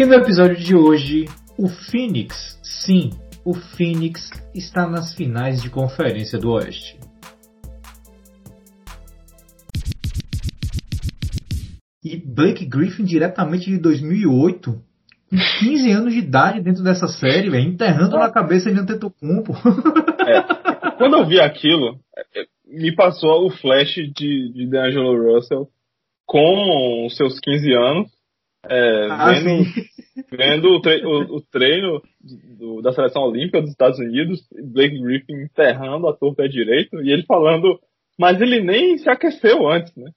E no episódio de hoje, o Phoenix, sim, o Phoenix está nas finais de conferência do Oeste. E Blake Griffin diretamente de 2008, com 15 anos de idade dentro dessa série, véio, enterrando na cabeça de Antetokounmpo. É, quando eu vi aquilo, é, me passou o flash de, de D'Angelo Russell com seus 15 anos, é, ah, vendo, vendo o, tre o, o treino do, da seleção olímpica dos Estados Unidos, Blake Griffin enterrando a torta direito e ele falando, mas ele nem se aqueceu antes, né?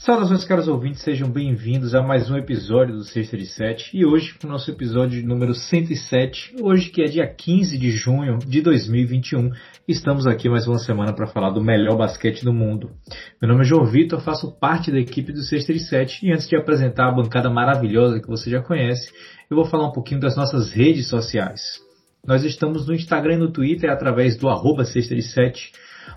Saudações, caros ouvintes, sejam bem-vindos a mais um episódio do Sexta de Sete e hoje o nosso episódio número 107, hoje que é dia 15 de junho de 2021, estamos aqui mais uma semana para falar do melhor basquete do mundo. Meu nome é João Vitor, faço parte da equipe do Sexta de Sete e antes de apresentar a bancada maravilhosa que você já conhece, eu vou falar um pouquinho das nossas redes sociais. Nós estamos no Instagram e no Twitter através do arroba Sexta de Sete,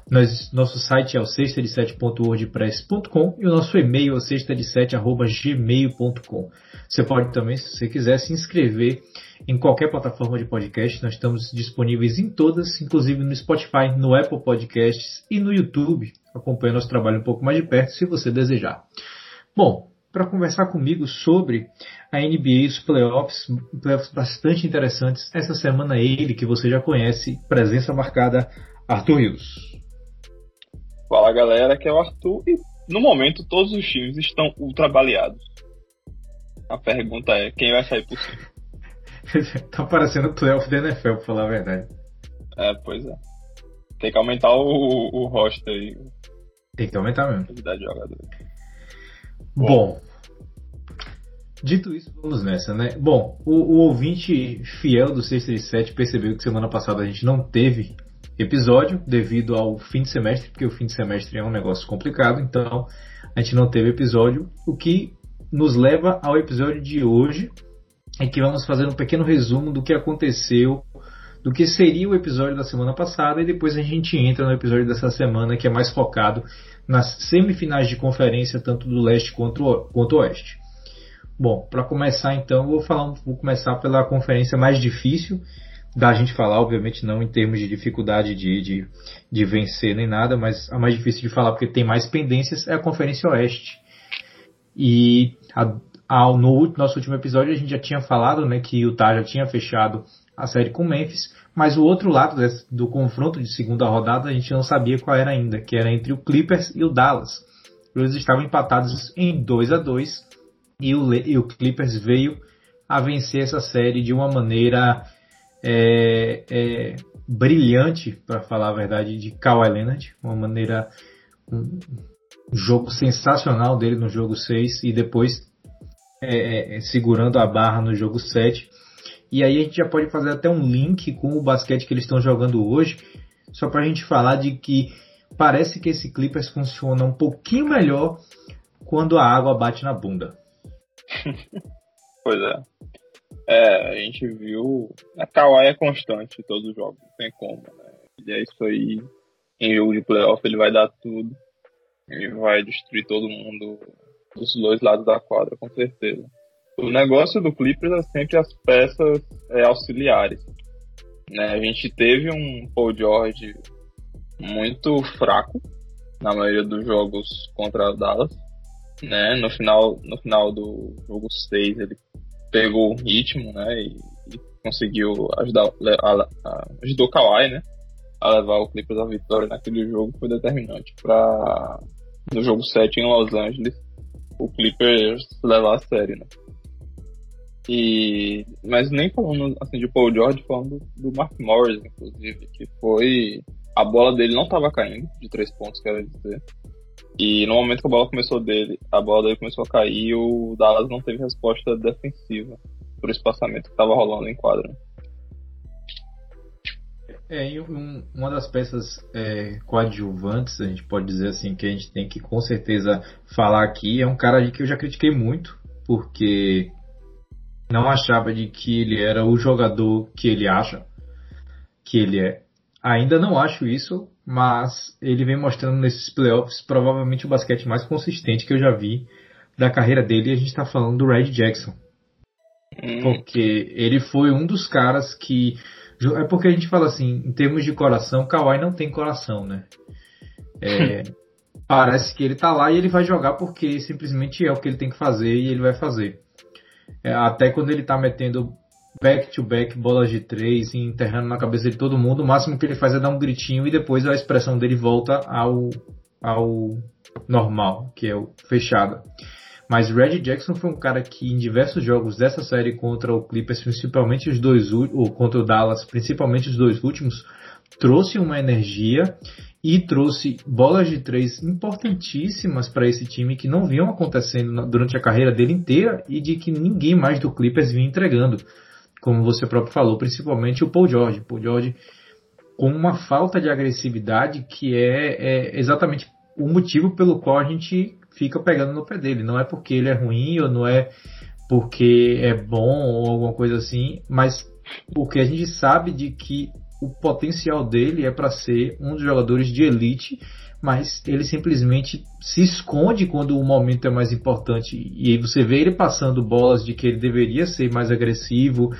nós, nosso site é o sexta-de-sete.wordpress.com e o nosso e-mail é o sexta-de-sete.gmail.com. Você pode também, se você quiser, se inscrever em qualquer plataforma de podcast. Nós estamos disponíveis em todas, inclusive no Spotify, no Apple Podcasts e no YouTube. Acompanhe nosso trabalho um pouco mais de perto, se você desejar. Bom, para conversar comigo sobre a NBA, os playoffs, playoffs bastante interessantes. Essa semana ele, que você já conhece, presença marcada, Arthur Rios. Fala galera, que é o Arthur e no momento todos os times estão ultra baleados. A pergunta é, quem vai sair por cima? tá parecendo o playoff da NFL, pra falar a verdade. É, pois é. Tem que aumentar o, o roster aí. Tem que aumentar mesmo. Quantidade de jogadores. Bom. Bom. Dito isso, vamos nessa, né? Bom, o, o ouvinte fiel do 637 percebeu que semana passada a gente não teve episódio devido ao fim de semestre, porque o fim de semestre é um negócio complicado, então a gente não teve episódio, o que nos leva ao episódio de hoje, em que vamos fazer um pequeno resumo do que aconteceu, do que seria o episódio da semana passada e depois a gente entra no episódio dessa semana que é mais focado nas semifinais de conferência tanto do leste quanto, quanto oeste. Bom, para começar então, vou falar, vou começar pela conferência mais difícil, da gente falar, obviamente não em termos de dificuldade de, de, de vencer nem nada, mas a mais difícil de falar porque tem mais pendências é a Conferência Oeste. E a, a, no nosso último episódio a gente já tinha falado né, que o Utah já tinha fechado a série com Memphis, mas o outro lado desse, do confronto de segunda rodada a gente não sabia qual era ainda, que era entre o Clippers e o Dallas. Eles estavam empatados em 2 a 2 e o, e o Clippers veio a vencer essa série de uma maneira é, é brilhante, para falar a verdade, de Kawhi Leonard. Uma maneira. Um, jogo sensacional dele no jogo 6 e depois é, é, segurando a barra no jogo 7. E aí a gente já pode fazer até um link com o basquete que eles estão jogando hoje, só para a gente falar de que parece que esse Clippers funciona um pouquinho melhor quando a água bate na bunda. pois é. É, a gente viu. A Kawhi é constante em todos os jogos, não tem como, né? E é isso aí. Em jogo de playoff ele vai dar tudo. Ele vai destruir todo mundo dos dois lados da quadra, com certeza. O negócio do Clippers é sempre as peças é, auxiliares. Né? A gente teve um Paul George muito fraco na maioria dos jogos contra a Dallas. Né? No, final, no final do jogo 6 ele pegou o ritmo, né? E, e conseguiu ajudar, a, a, ajudou Kawhi, né? A levar o Clippers à vitória naquele jogo foi determinante para no jogo 7 em Los Angeles o Clippers levar a série, né? E, mas nem falando assim de Paul George, falando do Mark Morris, inclusive, que foi a bola dele não estava caindo de três pontos, quero dizer. E no momento que a bola começou dele, a bola dele começou a cair, o Dallas não teve resposta defensiva por espaçamento que estava rolando em quadra. É, e um, uma das peças é, coadjuvantes, a gente pode dizer assim, que a gente tem que com certeza falar aqui, é um cara que eu já critiquei muito, porque não achava de que ele era o jogador que ele acha. que ele é. Ainda não acho isso, mas ele vem mostrando nesses playoffs provavelmente o basquete mais consistente que eu já vi da carreira dele. E a gente está falando do Red Jackson. Hum. Porque ele foi um dos caras que. É porque a gente fala assim, em termos de coração, Kawhi não tem coração, né? É, parece que ele tá lá e ele vai jogar porque simplesmente é o que ele tem que fazer e ele vai fazer. É, até quando ele tá metendo back-to-back, bolas de três, enterrando na cabeça de todo mundo, o máximo que ele faz é dar um gritinho e depois a expressão dele volta ao, ao normal, que é o fechada. Mas Red Jackson foi um cara que em diversos jogos dessa série contra o Clippers, principalmente os dois ou contra o Dallas, principalmente os dois últimos, trouxe uma energia e trouxe bolas de três importantíssimas para esse time que não vinham acontecendo durante a carreira dele inteira e de que ninguém mais do Clippers vinha entregando como você próprio falou, principalmente o Paul George. Paul George com uma falta de agressividade que é, é exatamente o motivo pelo qual a gente fica pegando no pé dele. Não é porque ele é ruim ou não é porque é bom ou alguma coisa assim, mas porque a gente sabe de que o potencial dele é para ser um dos jogadores de elite, mas ele simplesmente se esconde quando o momento é mais importante. E aí você vê ele passando bolas de que ele deveria ser mais agressivo,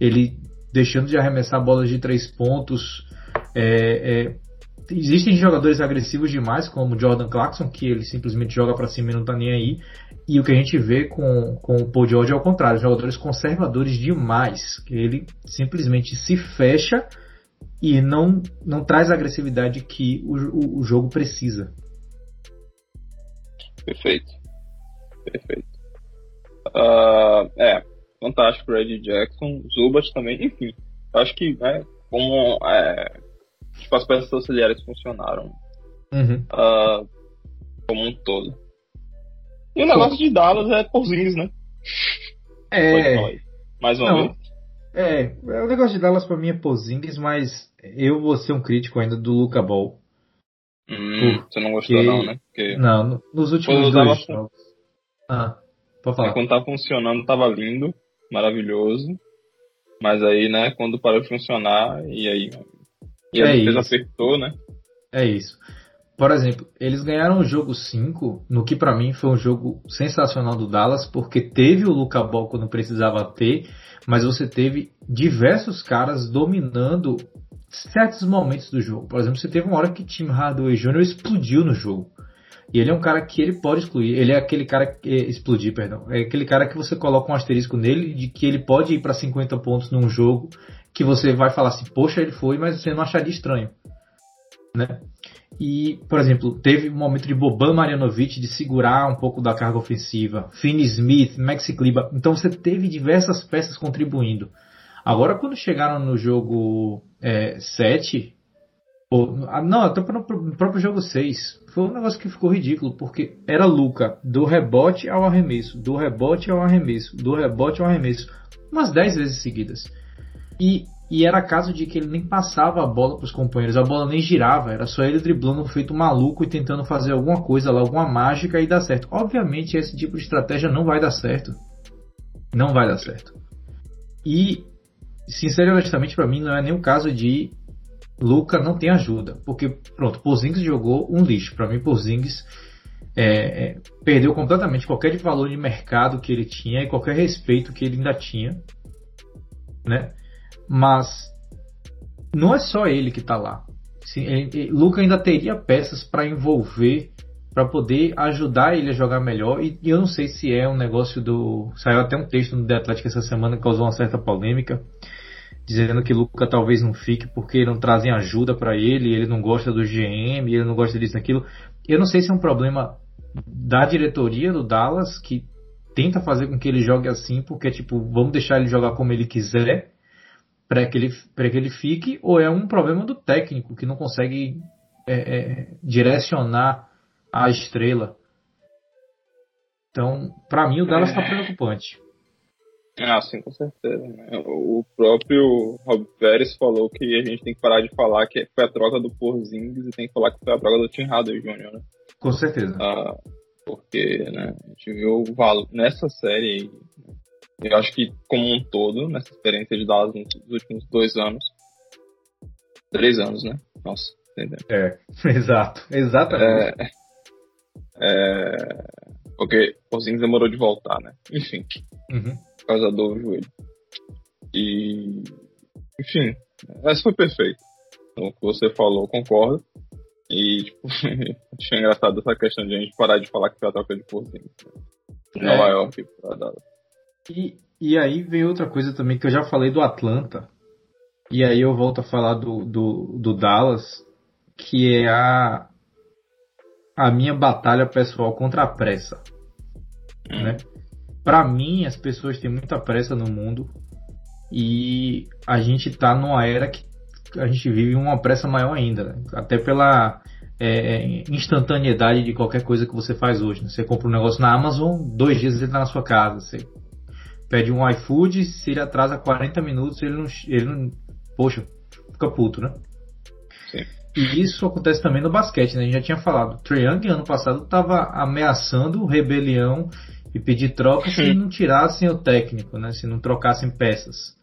ele deixando de arremessar bolas de três pontos. É, é, existem jogadores agressivos demais, como Jordan Clarkson, que ele simplesmente joga para cima e não tá nem aí. E o que a gente vê com, com o Paul George é o contrário, jogadores conservadores demais, que ele simplesmente se fecha e não, não traz a agressividade que o, o, o jogo precisa. Perfeito. Perfeito. Uh, é, fantástico Red Jackson, Zubat também, enfim. Acho que, né, como é, tipo, as peças auxiliares funcionaram uhum. uh, como um todo. E o negócio de Dallas é Porzingis, né? É. Mais uma Não. vez. É, o negócio de Dallas pra mim é Porzingis, mas eu vou ser um crítico ainda do Luca Ball. Hum, você não gostou não, né? Porque não, nos últimos dois jogos. Ah, pode falar. Quando tá funcionando tava lindo maravilhoso. Mas aí, né, quando parou de funcionar, e aí. E a é defesa apertou, né? É isso. Por exemplo, eles ganharam o jogo 5, no que para mim foi um jogo sensacional do Dallas, porque teve o Luca Ball quando precisava ter, mas você teve diversos caras dominando certos momentos do jogo. Por exemplo, você teve uma hora que Tim Hardaway Jr. explodiu no jogo. E ele é um cara que ele pode excluir. Ele é aquele cara que é, explodir, perdão. É aquele cara que você coloca um asterisco nele de que ele pode ir para 50 pontos num jogo que você vai falar assim, poxa, ele foi, mas você não acharia estranho, né? E, por exemplo, teve um momento de Boban Marjanovic de segurar um pouco da carga ofensiva, Finney Smith, Maxi Kleber. Então você teve diversas peças contribuindo. Agora, quando chegaram no jogo é, 7, ou, ah, não, até no próprio jogo 6, foi um negócio que ficou ridículo, porque era Luca do rebote ao arremesso, do rebote ao arremesso, do rebote ao arremesso, umas 10 vezes seguidas. E, e era caso de que ele nem passava a bola para os companheiros, a bola nem girava, era só ele driblando feito maluco e tentando fazer alguma coisa lá, alguma mágica e dar certo. Obviamente esse tipo de estratégia não vai dar certo. Não vai dar certo. E, sinceramente, para mim não é nem o caso de Luca não tem ajuda, porque pronto, Porzingis jogou um lixo. Para mim, Porzingis é, é, perdeu completamente qualquer valor de mercado que ele tinha e qualquer respeito que ele ainda tinha, né? Mas não é só ele que está lá. Sim, ele, Luca ainda teria peças para envolver, para poder ajudar ele a jogar melhor. E, e, eu não sei se é um negócio do. Saiu até um texto no The Athletic essa semana que causou uma certa polêmica dizendo que Luca talvez não fique porque não trazem ajuda para ele, ele não gosta do GM, ele não gosta disso daquilo. Eu não sei se é um problema da diretoria do Dallas que tenta fazer com que ele jogue assim, porque tipo, vamos deixar ele jogar como ele quiser para que ele para que ele fique, ou é um problema do técnico que não consegue é, é, direcionar a estrela. Então, para mim o Dallas está é. preocupante. Ah, sim, com certeza. Né? O próprio Rob Pérez falou que a gente tem que parar de falar que foi a troca do Porzingis e tem que falar que foi a troca do Tim Hardaway Jr., né? Com certeza. Ah, porque, né, a gente viu o valor nessa série, eu acho que como um todo, nessa experiência de Dallas nos últimos dois anos, Três anos, né? Nossa, entendeu? É, exato, exatamente. É, é, porque o Porzingis demorou de voltar, né? Enfim, uhum. por causa do joelho. E, enfim, essa foi perfeito. Então, o que você falou, concordo. E, tipo, achei engraçado essa questão de a gente parar de falar que foi a troca de Porzingis. É. Nova York pra Dallas. E, e aí vem outra coisa também que eu já falei do Atlanta. E aí eu volto a falar do, do, do Dallas, que é a, a minha batalha pessoal contra a pressa. Né? Para mim, as pessoas têm muita pressa no mundo e a gente tá numa era que a gente vive uma pressa maior ainda, né? até pela é, é, instantaneidade de qualquer coisa que você faz hoje. Né? Você compra um negócio na Amazon, dois dias ele tá na sua casa. Você pede um iFood, se ele atrasa 40 minutos, ele não, ele não poxa, fica puto, né? Sim. E isso acontece também no basquete, né? A gente já tinha falado. Trae Young ano passado estava ameaçando rebelião e pedir troca se não tirassem o técnico, né? Se não trocassem peças.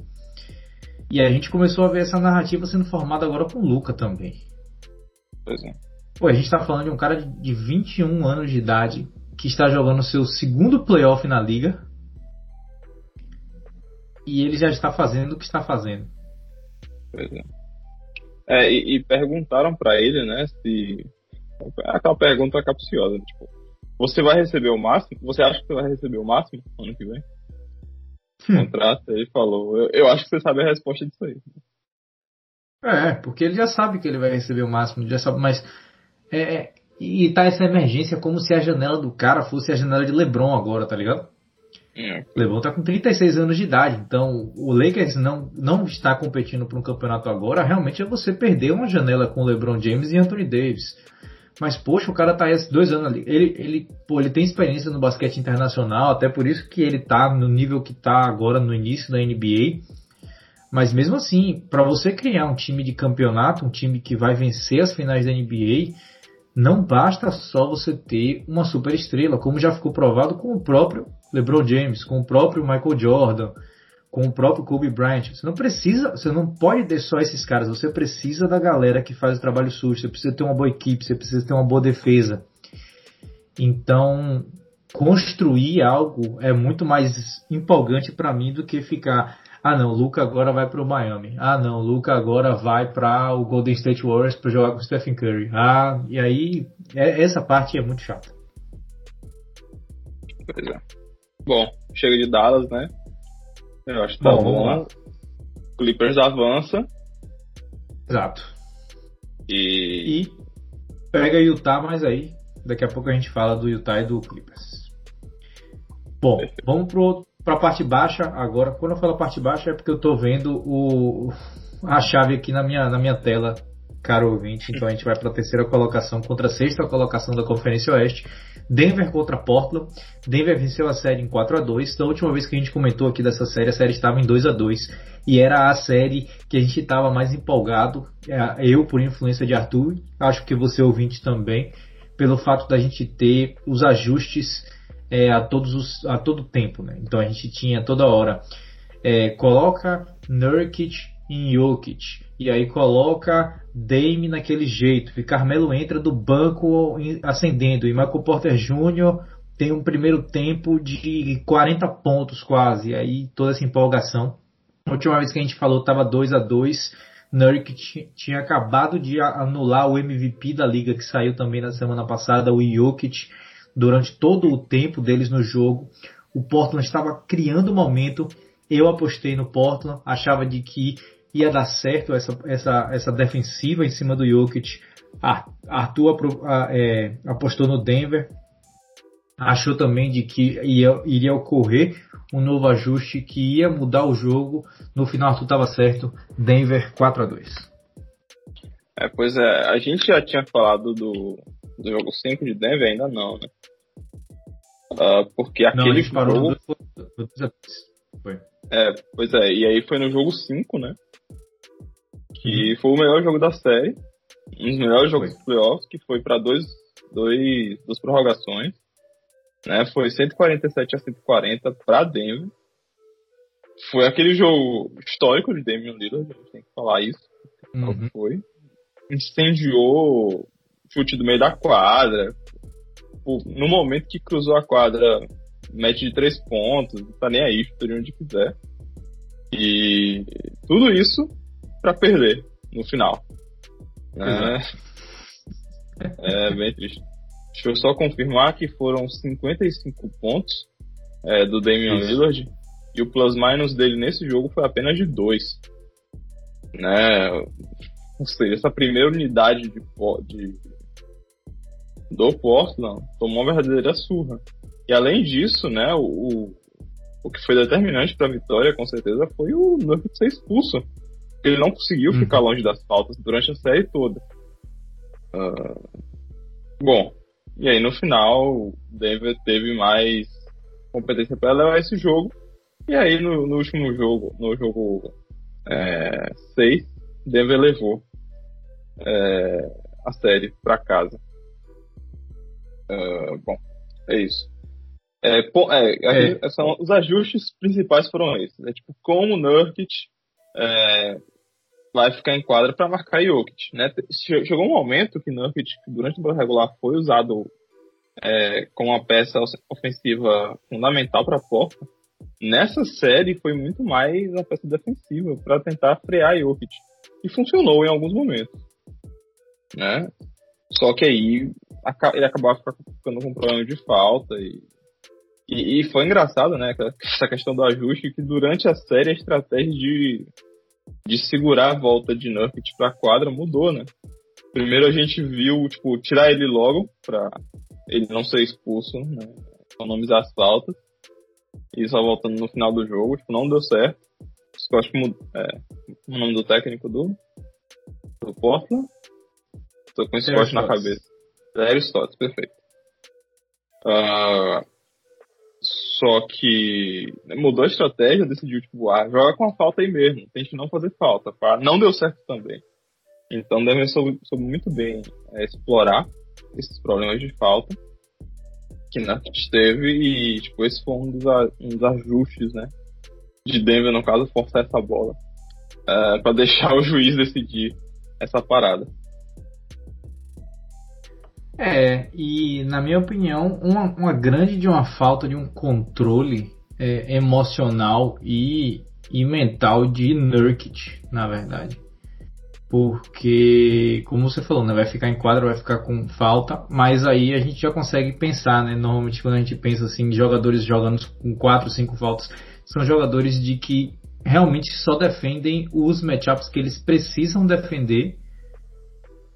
E a gente começou a ver essa narrativa sendo formada agora com o Luca também. Pois é. Pô, a gente está falando de um cara de 21 anos de idade que está jogando seu segundo playoff na liga e ele já está fazendo o que está fazendo. Pois é. É, e, e perguntaram para ele, né, se. Aquela pergunta capciosa, tipo, você vai receber o máximo? Você acha que você vai receber o máximo ano que vem? Hum. Contrato, ele falou. Eu, eu, acho que você sabe a resposta disso aí. É, porque ele já sabe que ele vai receber o máximo, já sabe, mas. É, é, e tá essa emergência como se a janela do cara fosse a janela de LeBron agora, tá ligado? É. LeBron está com 36 anos de idade, então o Lakers não, não está competindo para um campeonato agora. Realmente é você perder uma janela com LeBron James e Anthony Davis. Mas, poxa, o cara tá aí dois anos ali. Ele, ele, pô, ele tem experiência no basquete internacional, até por isso que ele tá no nível que tá agora no início da NBA. Mas mesmo assim, para você criar um time de campeonato, um time que vai vencer as finais da NBA, não basta só você ter uma super estrela, como já ficou provado com o próprio LeBron James, com o próprio Michael Jordan, com o próprio Kobe Bryant. Você não precisa, você não pode ter só esses caras, você precisa da galera que faz o trabalho sujo, você precisa ter uma boa equipe, você precisa ter uma boa defesa. Então, construir algo é muito mais empolgante para mim do que ficar ah não, o Luca agora vai para o Miami. Ah não, o Luca agora vai para o Golden State Warriors para jogar com o Stephen Curry. Ah, e aí é, essa parte é muito chata. Pois é. Bom, chega de Dallas, né? Eu acho que tá bom. bom. Clippers avança. Exato. E... e pega Utah, mas aí daqui a pouco a gente fala do Utah e do Clippers. Bom, Perfeito. vamos pro para a parte baixa agora. Quando eu falo parte baixa é porque eu estou vendo o, a chave aqui na minha, na minha tela, caro ouvinte. Então a gente vai para a terceira colocação contra a sexta colocação da Conferência Oeste. Denver contra Portland. Denver venceu a série em 4 a 2 Da última vez que a gente comentou aqui dessa série, a série estava em 2 a 2 E era a série que a gente estava mais empolgado. É, eu, por influência de Arthur, acho que você ouvinte também, pelo fato da gente ter os ajustes é, a todos os, a todo tempo, né? Então a gente tinha toda hora é, coloca Nurkic em Jokic e aí coloca Dame naquele jeito, e Carmelo entra do banco ascendendo e Michael Porter Jr. tem um primeiro tempo de 40 pontos quase, e aí toda essa empolgação. A última vez que a gente falou estava 2 a 2 Nurkic tinha acabado de anular o MVP da liga que saiu também na semana passada, o Jokic durante todo o tempo deles no jogo. O Portland estava criando um momento. Eu apostei no Portland, achava de que ia dar certo essa, essa, essa defensiva em cima do Jokic. Arthur é, apostou no Denver, achou também de que ia, iria ocorrer um novo ajuste que ia mudar o jogo. No final, Arthur estava certo. Denver 4 a 2 É, pois é, a gente já tinha falado do, do jogo 5 de Denver, ainda não, né? Uh, porque aquele não, jogo. Foi. É, pois é, e aí foi no jogo 5, né? Que uhum. foi o melhor jogo da série. Um dos melhores jogos foi. dos playoffs, que foi para dois, dois, duas prorrogações. Né? Foi 147 a 140 para Denver. Foi aquele jogo histórico de Damian Lillard, a gente tem que falar isso. Uhum. Foi. Incendiou chute do meio da quadra. No momento que cruzou a quadra, mete de três pontos, não tá nem aí, chuta onde quiser. E tudo isso para perder no final. É, é bem triste. Deixa eu só confirmar que foram 55 pontos é, do Damian Isso. Lillard e o plus-minus dele nesse jogo foi apenas de 2. Né? Ou seja, essa primeira unidade de, de do Portland tomou uma verdadeira surra. E além disso, né, o, o que foi determinante para a vitória, com certeza, foi o Nuggets ser expulso. Ele não conseguiu uhum. ficar longe das faltas durante a série toda. Uh, bom, e aí no final, o Denver teve mais competência para levar esse jogo. E aí no, no último jogo, no jogo 6, é, Denver levou é, a série para casa. Uh, bom, é isso. É, é, é, são, os ajustes principais foram esses. É tipo, como o Nurkic é, vai ficar em quadra para marcar Jokic. Né? Chegou um momento que Nurkic, durante o regular, foi usado é, como uma peça ofensiva fundamental para a porta. Nessa série foi muito mais uma peça defensiva para tentar frear Jokic. E funcionou em alguns momentos. Né? Só que aí ele acabava ficando com problema de falta e, e, e, foi engraçado, né, essa questão do ajuste, que durante a série a estratégia de de segurar a volta de Nurkic pra quadra mudou, né? Primeiro a gente viu, tipo, tirar ele logo pra ele não ser expulso, né? Economizar as faltas. E só voltando no final do jogo, tipo, não deu certo. Acho que é, o nome do técnico do, do Portland. Tô com esse corte na cabeça. Zero Stotts, perfeito. Uh, só que mudou a estratégia, decidiu, tipo, ah, joga com a falta aí mesmo, tente não fazer falta. Pá. Não deu certo também. Então deve soube, soube muito bem é, explorar esses problemas de falta que Nurkic teve e, tipo, esse foi um dos, um dos ajustes, né? De Denver, no caso, forçar essa bola. É, para deixar o juiz decidir essa parada. É, e na minha opinião, uma, uma grande de uma falta de um controle é, emocional e, e mental de Nurkic, na verdade. Porque, como você falou, né, vai ficar em quadra, vai ficar com falta, mas aí a gente já consegue pensar, né? Normalmente quando a gente pensa assim, jogadores jogando com 4, 5 faltas, são jogadores de que realmente só defendem os matchups que eles precisam defender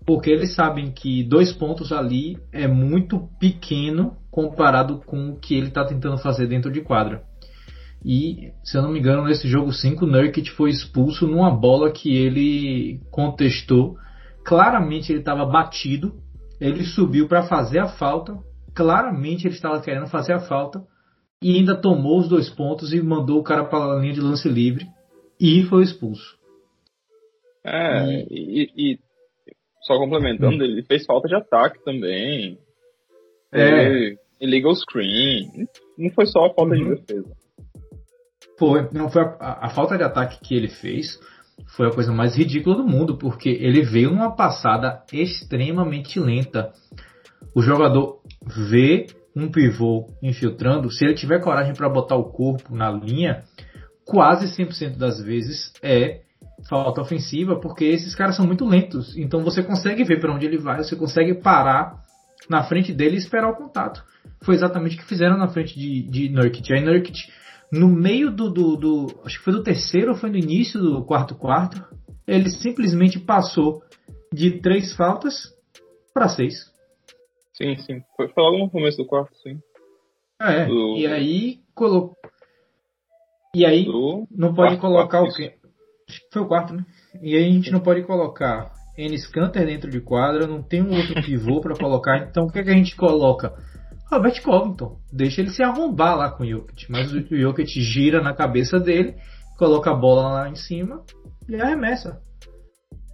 porque eles sabem que dois pontos ali é muito pequeno comparado com o que ele está tentando fazer dentro de quadra. E, se eu não me engano, nesse jogo 5, o Nurkic foi expulso numa bola que ele contestou. Claramente ele estava batido, ele subiu para fazer a falta, claramente ele estava querendo fazer a falta, e ainda tomou os dois pontos e mandou o cara para a linha de lance livre e foi expulso. É, e, e só complementando, hum. ele fez falta de ataque também. É. Ele, illegal screen. Não foi só a falta uhum. de defesa. Foi, não foi a, a, falta de ataque que ele fez foi a coisa mais ridícula do mundo, porque ele veio numa passada extremamente lenta. O jogador vê um pivô infiltrando, se ele tiver coragem para botar o corpo na linha, quase 100% das vezes é falta ofensiva, porque esses caras são muito lentos. Então você consegue ver para onde ele vai, você consegue parar na frente dele e esperar o contato. Foi exatamente o que fizeram na frente de, de Nurkic. Aí Nurkic, no meio do, do, do, Acho que foi do terceiro ou foi no início do quarto quarto, ele simplesmente passou de três faltas para seis. Sim, sim. Foi, foi logo no começo do quarto, sim. É, do... e aí colocou. E aí do... não pode colocar o quê? Acho que foi o quarto, né? E aí a gente não pode colocar Enes Kanter dentro de quadra, não tem um outro pivô para colocar, então o que, é que a gente coloca? Robert Covington. Deixa ele se arrombar lá com o Jokic. Mas o Jokic gira na cabeça dele, coloca a bola lá em cima e arremessa.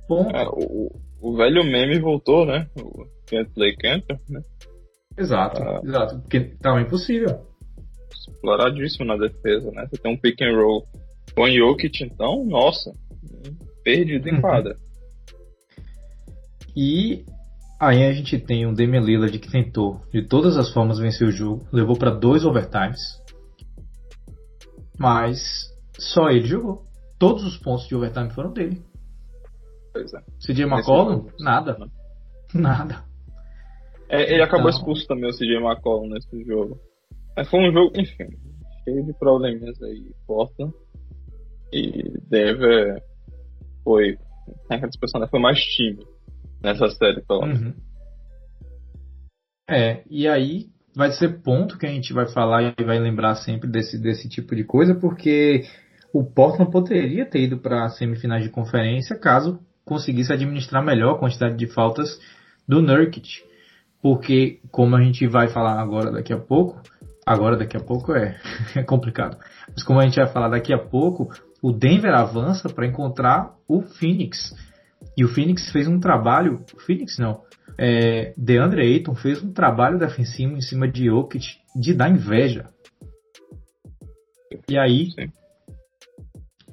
Bom. É, o, o velho meme voltou, né? O Can't Play Canter, né? Exato, ah. exato. Porque tava impossível. Exploradíssimo na defesa, né? Você tem um pick and roll com Jokic, então, nossa, perdido em uhum. quadra. E aí a gente tem um Damian Lillard que tentou de todas as formas vencer o jogo, levou para dois overtimes, mas só ele jogou. Todos os pontos de overtime foram dele. Pois é. CJ McCollum, nada. Nada. É, ele acabou então... expulso também, o CJ McCollum, nesse jogo. Mas foi um jogo, enfim, cheio de probleminhas aí, Portland. E Denver foi, expressão, né, foi mais time nessa série, pelo menos. Uhum. É, e aí vai ser ponto que a gente vai falar e vai lembrar sempre desse, desse tipo de coisa, porque o Portland poderia ter ido para semifinais de conferência caso conseguisse administrar melhor a quantidade de faltas do Nurkic. Porque, como a gente vai falar agora daqui a pouco, agora daqui a pouco é, é complicado, mas como a gente vai falar daqui a pouco, o Denver avança para encontrar o Phoenix. E o Phoenix fez um trabalho, o Phoenix não, é, DeAndre Ayton fez um trabalho defensivo em cima de Jokic de dar inveja. E aí,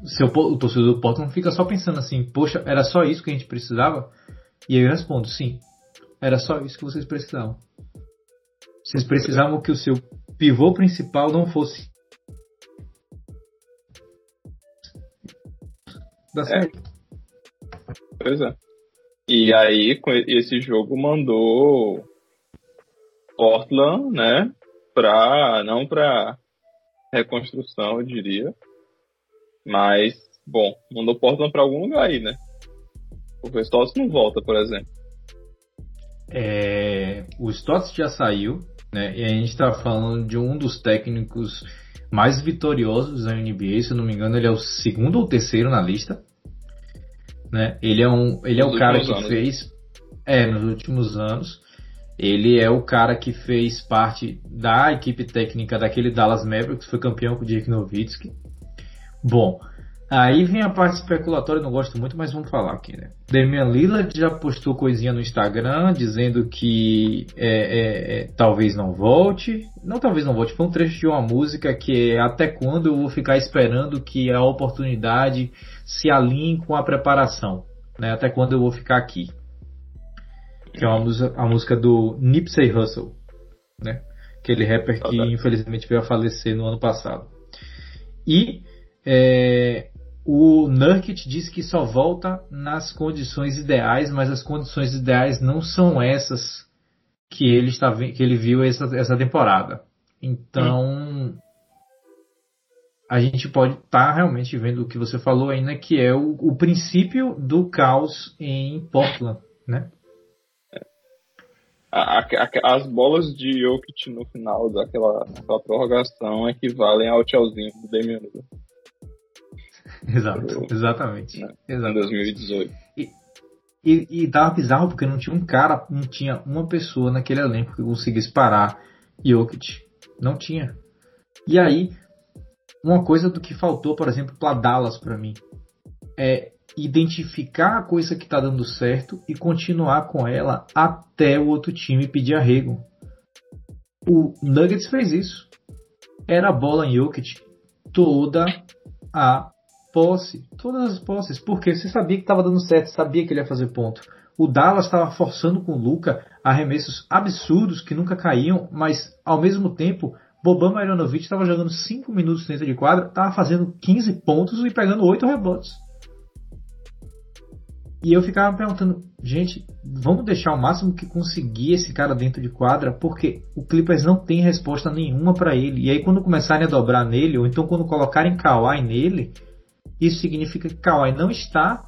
seu, o torcedor do Portland fica só pensando assim, poxa, era só isso que a gente precisava? E eu respondo, sim, era só isso que vocês precisavam. Vocês precisavam que o seu pivô principal não fosse. Dá certo. É. Pois é. E aí, esse jogo mandou Portland, né? Pra, não pra reconstrução, eu diria. Mas, bom, mandou Portland pra algum lugar aí, né? O Stotts não volta, por exemplo. É, o Stotts já saiu, né? E a gente está falando de um dos técnicos mais vitoriosos da NBA, se eu não me engano, ele é o segundo ou terceiro na lista. Né? Ele é um, ele é o cara que anos. fez, é, nos últimos anos, ele é o cara que fez parte da equipe técnica daquele Dallas Mavericks, foi campeão com o Dirk Nowitzki. Bom, Aí vem a parte especulatória, não gosto muito, mas vamos falar aqui, né? Damian Lillard já postou coisinha no Instagram dizendo que é, é, é, talvez não volte. Não, talvez não volte. Foi um trecho de uma música que é Até quando eu vou ficar esperando que a oportunidade se alinhe com a preparação. Né? Até quando eu vou ficar aqui. Que é uma música, a música do Nipsey Hussle. Né? Aquele rapper que infelizmente veio a falecer no ano passado. E é, o Nurkic diz que só volta nas condições ideais, mas as condições ideais não são essas que ele está que ele viu essa, essa temporada. Então a gente pode estar tá realmente vendo o que você falou ainda, que é o, o princípio do caos em Portland, né? A, as bolas de Jokic no final daquela, daquela prorrogação equivalem ao tchauzinho do Damian Lillard. Exato, exatamente. Né? Em 2018. E, e, e dava bizarro porque não tinha um cara, não tinha uma pessoa naquele elenco que conseguisse parar Jokic. Não tinha. E aí, uma coisa do que faltou, por exemplo, para Dallas para mim, é identificar a coisa que está dando certo e continuar com ela até o outro time pedir arrego. O Nuggets fez isso. Era a bola em Jokic toda a posse, todas as posses, porque você sabia que estava dando certo, sabia que ele ia fazer ponto. O Dallas estava forçando com o Luca arremessos absurdos que nunca caíam, mas ao mesmo tempo Boban Marjanovic estava jogando 5 minutos dentro de quadra, estava fazendo 15 pontos e pegando 8 rebotes. E eu ficava perguntando, gente, vamos deixar o máximo que conseguir esse cara dentro de quadra, porque o Clippers não tem resposta nenhuma para ele. E aí quando começarem a dobrar nele, ou então quando colocarem Kawhi nele, isso significa que Kawhi não está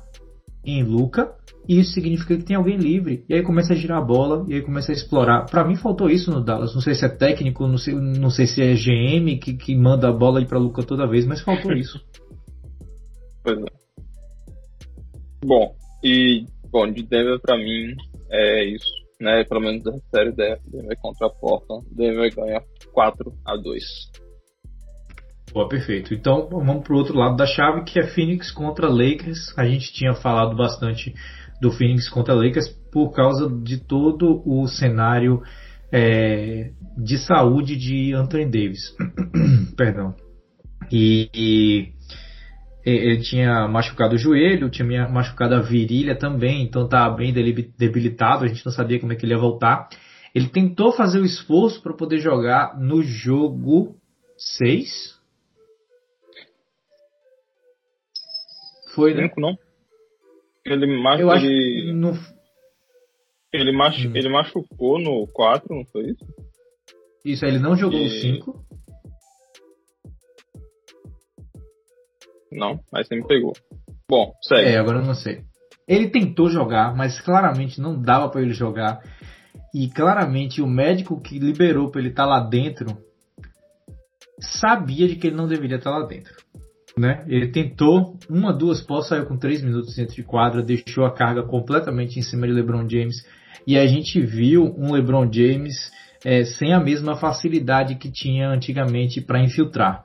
em Luca, e isso significa que tem alguém livre. E aí começa a girar a bola, e aí começa a explorar. Para mim faltou isso no Dallas. Não sei se é técnico, não sei, não sei se é GM que, que manda a bola ir para Luca toda vez, mas faltou isso. Pois é. Bom, e bom, de Denver para mim é isso, né? Pelo menos da série Denver contra a Portland, Denver ganha 4 a 2. Boa, perfeito. Então vamos para o outro lado da chave, que é Phoenix contra Lakers. A gente tinha falado bastante do Phoenix contra Lakers por causa de todo o cenário é, de saúde de Anthony Davis. Perdão. E, e ele tinha machucado o joelho, tinha machucado a virilha também, então tá bem debilitado, a gente não sabia como é que ele ia voltar. Ele tentou fazer o esforço para poder jogar no jogo 6. Foi, né? não? Ele, machu... Eu acho ele... No... Ele, machu... Hum. ele machucou no 4, não foi isso? Isso, ele não jogou e... o 5. Não, mas você me pegou. Bom, segue. É, agora eu não sei. Ele tentou jogar, mas claramente não dava para ele jogar. E claramente o médico que liberou para ele estar tá lá dentro sabia de que ele não deveria estar tá lá dentro. Né? Ele tentou uma, duas postas, saiu com três minutos dentro de quadra, deixou a carga completamente em cima de LeBron James. E a gente viu um LeBron James é, sem a mesma facilidade que tinha antigamente para infiltrar.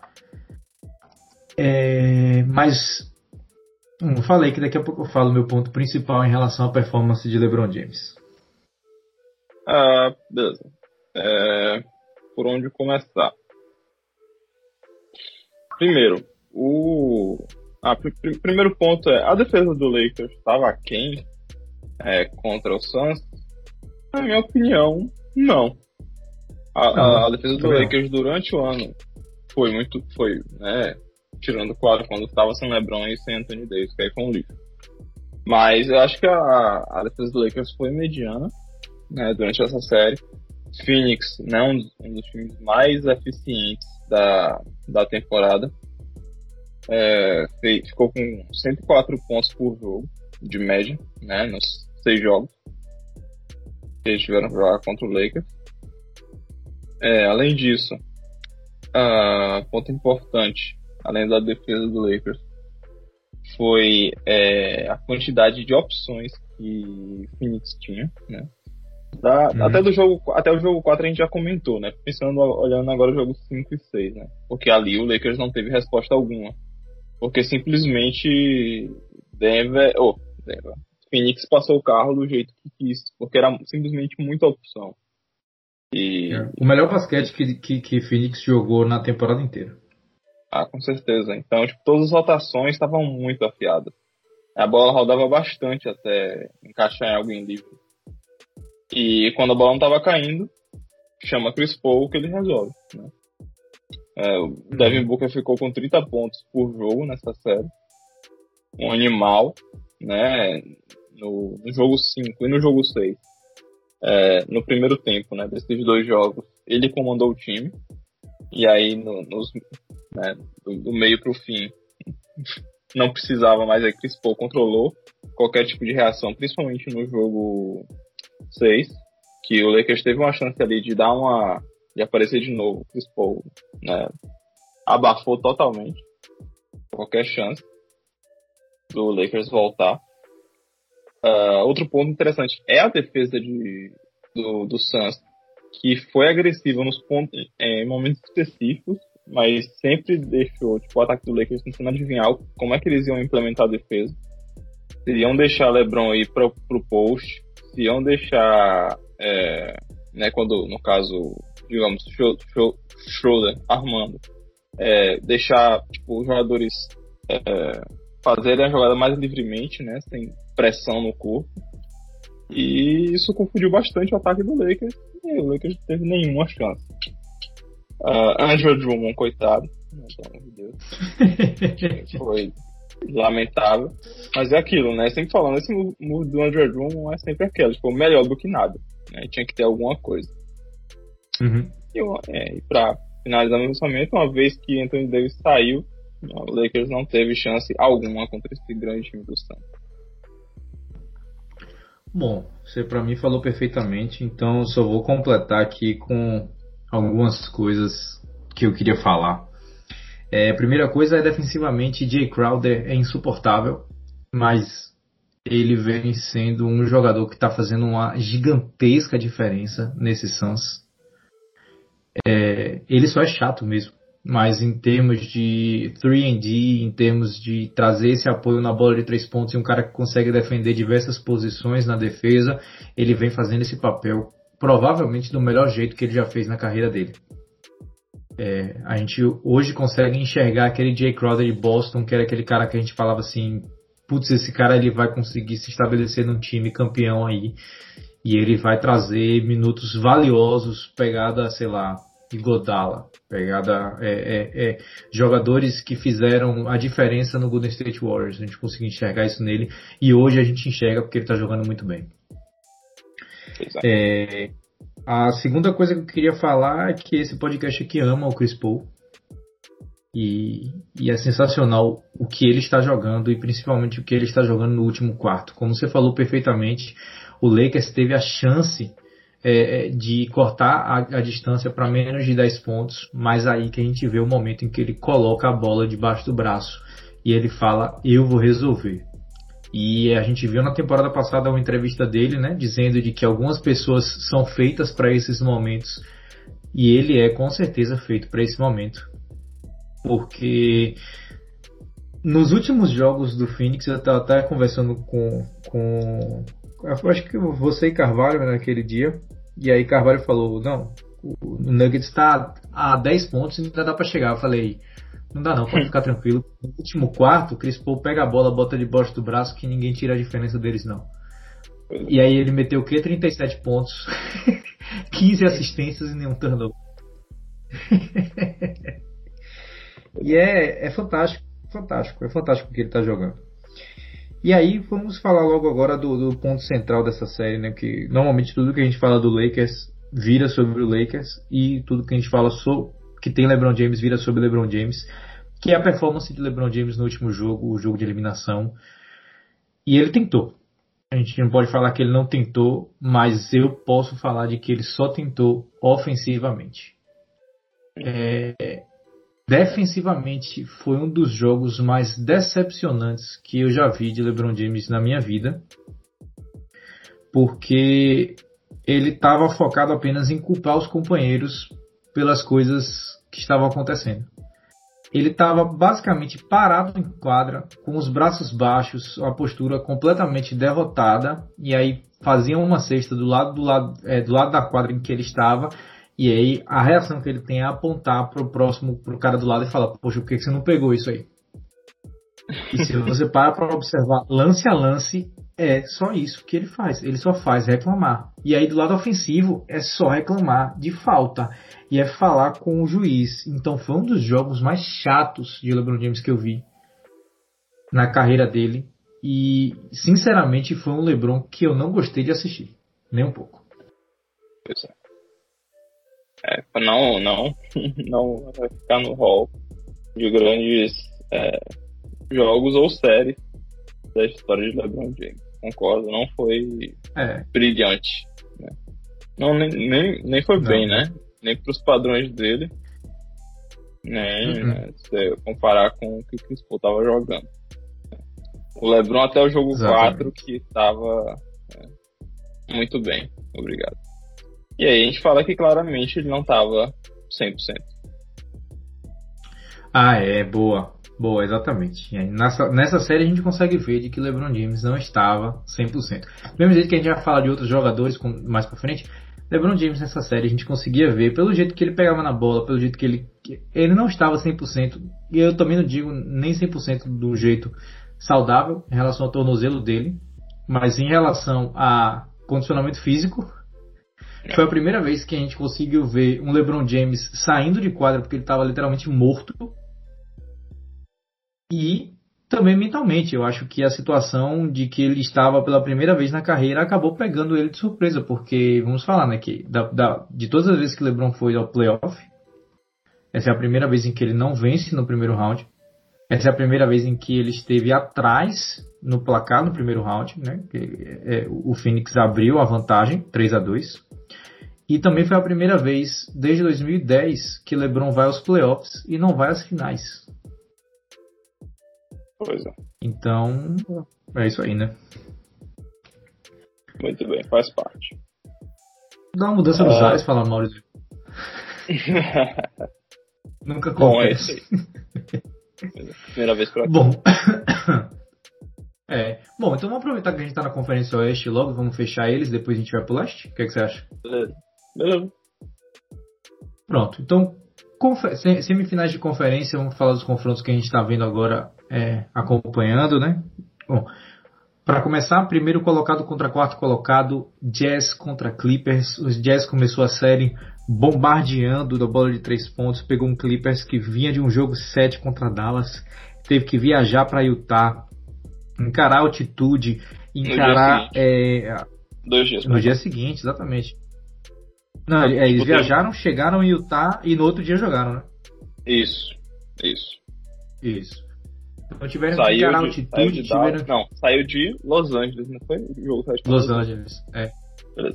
É, mas eu falei que daqui a pouco eu falo meu ponto principal em relação à performance de LeBron James. Ah, beleza. É, por onde começar? Primeiro, o ah, pr primeiro ponto é a defesa do Lakers estava quem é, contra o Suns? Na minha opinião, não. A, a, a defesa do Lakers durante o ano foi muito, foi, né, tirando, claro, quando estava sem LeBron e sem Anthony Davis, que aí foi um lixo. Mas eu acho que a, a defesa do Lakers foi mediana né, durante essa série. Phoenix, né, um, um dos times mais eficientes da, da temporada. É, fez, ficou com 104 pontos por jogo, de média, né, nos seis jogos que eles tiveram para jogar contra o Lakers. É, além disso, uh, ponto importante, além da defesa do Lakers, foi é, a quantidade de opções que Phoenix tinha, né? Da, uhum. até, do jogo, até o jogo 4 a gente já comentou, né? Pensando, olhando agora o jogo 5 e 6, né? Porque ali o Lakers não teve resposta alguma. Porque simplesmente Denver, oh, Denver, Phoenix passou o carro do jeito que quis, porque era simplesmente muita opção. E... É, o melhor basquete que, que, que Phoenix jogou na temporada inteira. Ah, com certeza. Então, tipo, todas as rotações estavam muito afiadas. A bola rodava bastante até encaixar em alguém livre. E quando a bola não estava caindo, chama Chris Paul que ele resolve. Né? É, o Devin Booker ficou com 30 pontos por jogo nessa série. Um animal, né? No, no jogo 5 e no jogo 6. É, no primeiro tempo, né? Desses dois jogos, ele comandou o time. E aí, no, nos, né, do, do meio para o fim, não precisava mais. Aí Chris Paul controlou qualquer tipo de reação, principalmente no jogo 6, que o Lakers teve uma chance ali de dar uma. De aparecer de novo. Chris Paul né, abafou totalmente qualquer chance do Lakers voltar. Uh, outro ponto interessante é a defesa de, do, do Suns, que foi agressiva nos pontos, em momentos específicos, mas sempre deixou tipo, o ataque do Lakers tentando adivinhar como é que eles iam implementar a defesa. Se iam deixar LeBron ir para o post, se iam deixar, é, né, quando, no caso, digamos, Schroeder armando, é, deixar tipo, os jogadores é, fazerem a jogada mais livremente, né, sem pressão no corpo. E isso confundiu bastante o ataque do Lakers. E o Lakers não teve nenhuma chance. Uh, Andrew Drummond, coitado. Pelo amor de Deus. Foi lamentável. Mas é aquilo, né? Sempre falando, esse move do Andrew Drummond é sempre aquele, tipo, melhor do que nada. Né? Tinha que ter alguma coisa. Uhum. E, é, e pra finalizar meu pensamento, uma vez que Anthony Davis saiu, o Lakers não teve chance alguma contra esse grande time do Santos. Bom, você para mim falou perfeitamente, então só vou completar aqui com algumas coisas que eu queria falar. É, a primeira coisa é defensivamente, Jay Crowder é insuportável, mas ele vem sendo um jogador que está fazendo uma gigantesca diferença nesse Suns. É, ele só é chato mesmo, mas em termos de 3D, em termos de trazer esse apoio na bola de três pontos e um cara que consegue defender diversas posições na defesa, ele vem fazendo esse papel provavelmente do melhor jeito que ele já fez na carreira dele. É, a gente hoje consegue enxergar aquele Jay Crowder de Boston, que era aquele cara que a gente falava assim, putz, esse cara ele vai conseguir se estabelecer num time campeão aí e ele vai trazer minutos valiosos, pegada, sei lá, de Godala, pegada é, é, é, jogadores que fizeram a diferença no Golden State Warriors. A gente conseguiu enxergar isso nele e hoje a gente enxerga porque ele está jogando muito bem. É, a segunda coisa que eu queria falar é que esse podcast aqui ama o Chris Paul. E, e, é sensacional o que ele está jogando e principalmente o que ele está jogando no último quarto. Como você falou perfeitamente, o Lakers teve a chance é, de cortar a, a distância para menos de 10 pontos, mas aí que a gente vê o momento em que ele coloca a bola debaixo do braço e ele fala: Eu vou resolver. E a gente viu na temporada passada uma entrevista dele, né, dizendo de que algumas pessoas são feitas para esses momentos e ele é com certeza feito para esse momento, porque nos últimos jogos do Phoenix eu estava conversando com, com eu acho que você e Carvalho naquele dia e aí Carvalho falou não o Nuggets está a 10 pontos e ainda dá para chegar. Eu falei, não dá não, pode ficar tranquilo. No último quarto, o Chris Paul pega a bola, bota debaixo do braço, que ninguém tira a diferença deles não. E aí ele meteu o quê? 37 pontos, 15 assistências e nenhum turnover. e é, é fantástico, fantástico, é fantástico o que ele está jogando. E aí vamos falar logo agora do, do, ponto central dessa série, né? Que normalmente tudo que a gente fala do Lakers vira sobre o Lakers e tudo que a gente fala sobre que tem LeBron James vira sobre LeBron James, que é a performance de LeBron James no último jogo, o jogo de eliminação. E ele tentou. A gente não pode falar que ele não tentou, mas eu posso falar de que ele só tentou ofensivamente. É, defensivamente foi um dos jogos mais decepcionantes que eu já vi de LeBron James na minha vida, porque ele estava focado apenas em culpar os companheiros pelas coisas que estavam acontecendo. Ele estava basicamente parado em quadra, com os braços baixos, a postura completamente derrotada, e aí fazia uma cesta do lado do lado, é, do lado da quadra em que ele estava, e aí a reação que ele tem é apontar para o próximo, para o cara do lado e falar, poxa, por que você não pegou isso aí? E se você para para observar lance a lance, é só isso que ele faz. Ele só faz reclamar. E aí do lado ofensivo é só reclamar de falta e é falar com o juiz. Então foi um dos jogos mais chatos de LeBron James que eu vi na carreira dele. E sinceramente foi um LeBron que eu não gostei de assistir, nem um pouco. Pois é. É, não, não, não vai ficar no hall de grandes é, jogos ou séries da história de LeBron James. Concordo, não foi é. brilhante. Né? Não, nem, nem, nem foi não. bem, né? nem para os padrões dele, nem uhum. né, se comparar com o que o Chris Paul estava jogando. O LeBron até o jogo Exatamente. 4 que estava é, muito bem, obrigado. E aí a gente fala que claramente ele não estava 100%. Ah, é, boa. Boa, exatamente. Nessa, nessa série a gente consegue ver de que LeBron James não estava 100%. Do mesmo jeito que a gente já fala de outros jogadores com, mais pra frente, LeBron James nessa série a gente conseguia ver pelo jeito que ele pegava na bola, pelo jeito que ele ele não estava 100%, e eu também não digo nem 100% do jeito saudável em relação ao tornozelo dele, mas em relação a condicionamento físico, foi a primeira vez que a gente conseguiu ver um LeBron James saindo de quadra porque ele estava literalmente morto. E também mentalmente. Eu acho que a situação de que ele estava pela primeira vez na carreira acabou pegando ele de surpresa, porque, vamos falar, né, que da, da, de todas as vezes que LeBron foi ao playoff, essa é a primeira vez em que ele não vence no primeiro round. Essa é a primeira vez em que ele esteve atrás no placar no primeiro round, né? É, o Phoenix abriu a vantagem, 3 a 2 E também foi a primeira vez desde 2010 que LeBron vai aos playoffs e não vai às finais. Pois é. Então, é isso aí, né? Muito bem, faz parte. Dá uma mudança nos uh... ares, fala Maurício. Nunca acontece. Bom, é. Primeira vez pra Bom. é. Bom, então vamos aproveitar que a gente tá na Conferência Oeste logo, vamos fechar eles, depois a gente vai pro leste. O que, é que você acha? Beleza. Beleza. Pronto, então semifinais de conferência, vamos falar dos confrontos que a gente está vendo agora, é, acompanhando, né? Bom, para começar, primeiro colocado contra quarto colocado, Jazz contra Clippers. Os Jazz começou a série bombardeando da bola de três pontos, pegou um Clippers que vinha de um jogo 7 contra Dallas, teve que viajar para Utah, encarar a altitude, encarar. É, Dois dias. No dia seguinte, exatamente. Não, é, eles viajaram, chegaram em Utah e no outro dia jogaram, né? Isso, isso. Isso. Então tiveram saiu que encarar de, altitude. De tiveram... Não, saiu de Los Angeles, não foi? O jogo Los Angeles, é.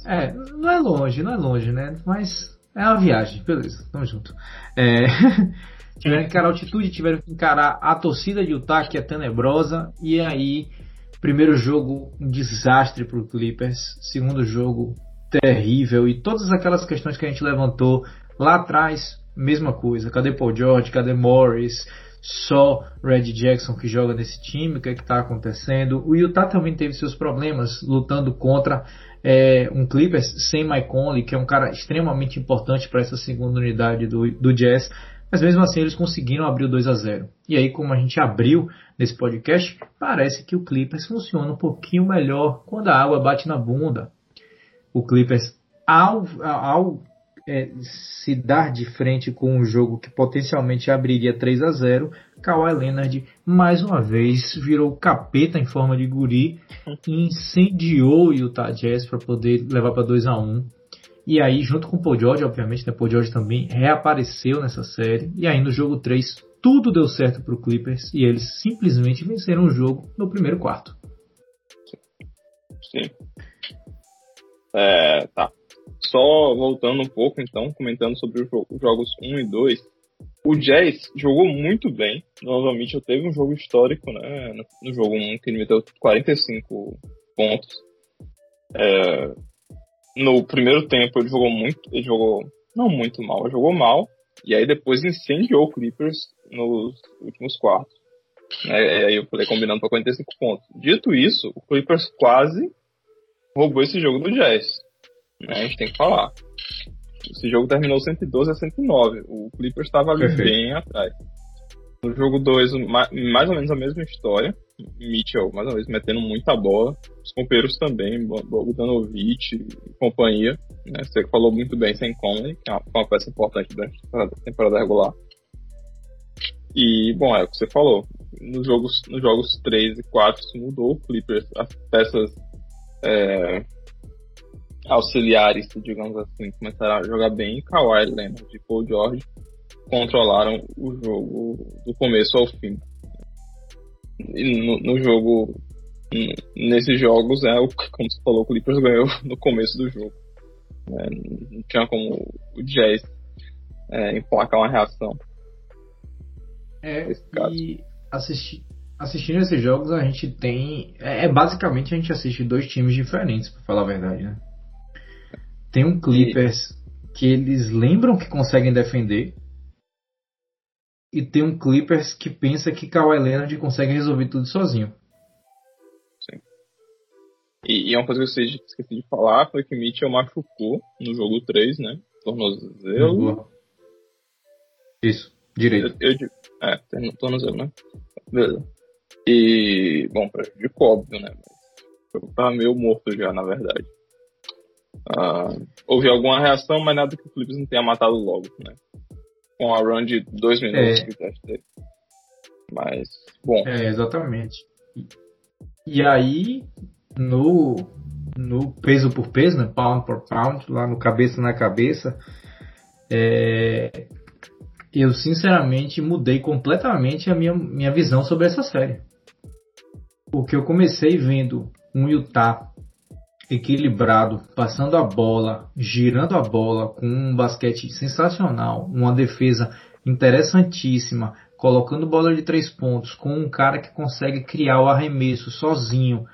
É, não é longe, não é longe, né? Mas é uma viagem, beleza, tamo junto. É... tiveram que encarar altitude, tiveram que encarar a torcida de Utah, que é tenebrosa, e aí, primeiro jogo, um desastre pro Clippers, segundo jogo, terrível, e todas aquelas questões que a gente levantou lá atrás, mesma coisa, cadê Paul George, cadê Morris, só Red Jackson que joga nesse time, o que é está acontecendo. O Utah também teve seus problemas lutando contra é, um Clippers sem Mike Conley, que é um cara extremamente importante para essa segunda unidade do, do Jazz. Mas mesmo assim eles conseguiram abrir o 2 a 0. E aí, como a gente abriu nesse podcast, parece que o Clippers funciona um pouquinho melhor quando a água bate na bunda. O Clippers, ao, ao é, se dar de frente com um jogo que potencialmente abriria 3 a 0 Kawhi Leonard mais uma vez virou capeta em forma de guri e incendiou o Utah Jazz para poder levar para 2 a 1 e aí junto com o Paul George obviamente né, Paul George também reapareceu nessa série. E aí no jogo 3 tudo deu certo para o Clippers e eles simplesmente venceram o jogo no primeiro quarto. Sim. É, tá. Só voltando um pouco, então, comentando sobre os jogos 1 e 2, o Jazz jogou muito bem. Novamente, eu teve um jogo histórico, né? No jogo 1, que ele meteu 45 pontos. É, no primeiro tempo, ele jogou muito. Ele jogou. Não muito mal, ele jogou mal. E aí depois incendiou o Clippers nos últimos quartos. É, aí eu falei combinando para 45 pontos. Dito isso, o Clippers quase roubou esse jogo do Jazz. Né? A gente tem que falar. Esse jogo terminou 112 a 109. O Clippers estava ali bem atrás. No jogo 2, mais ou menos a mesma história. Mitchell, mais uma vez, metendo muita bola. Os companheiros também, Bogdanovic e companhia. Né? Você falou muito bem sem Conley, que é uma, uma peça importante durante a temporada regular. E, bom, é o que você falou. Nos jogos, nos jogos 3 e 4 isso mudou. O Clippers, as peças é, auxiliares, digamos assim, começaram a jogar bem. Kawhi Leonard e Paul George controlaram o jogo do começo ao fim. E no, no jogo, nesses jogos, é, o, como você falou, o Clippers ganhou no começo do jogo. É, não tinha como o Jazz é, emplacar uma reação. É, e assisti, assistindo esses jogos a gente tem. É, é, basicamente a gente assiste dois times diferentes, para falar a verdade, né? Tem um Clippers e... que eles lembram que conseguem defender. E tem um Clippers que pensa que Kawhi Leonard consegue resolver tudo sozinho. Sim. E, e uma coisa que eu esqueci de falar foi que Mitchell machucou no jogo 3, né? Tornozelo. Isso, direito. Eu, eu, é, tornozelo, né? Beleza. E, bom, prejudicou, óbvio, né? Mas tava meio morto já, na verdade. Uh, houve alguma reação, mas nada que o Clippers não tenha matado logo, né? Com a run de dois minutos é. que teve. Mas, bom. É, exatamente. E, e aí, no, no peso por peso, né? Pound por pound, lá no cabeça na cabeça, é, eu sinceramente mudei completamente a minha, minha visão sobre essa série. Porque eu comecei vendo um Utah equilibrado, passando a bola, girando a bola, com um basquete sensacional, uma defesa interessantíssima, colocando bola de três pontos, com um cara que consegue criar o arremesso sozinho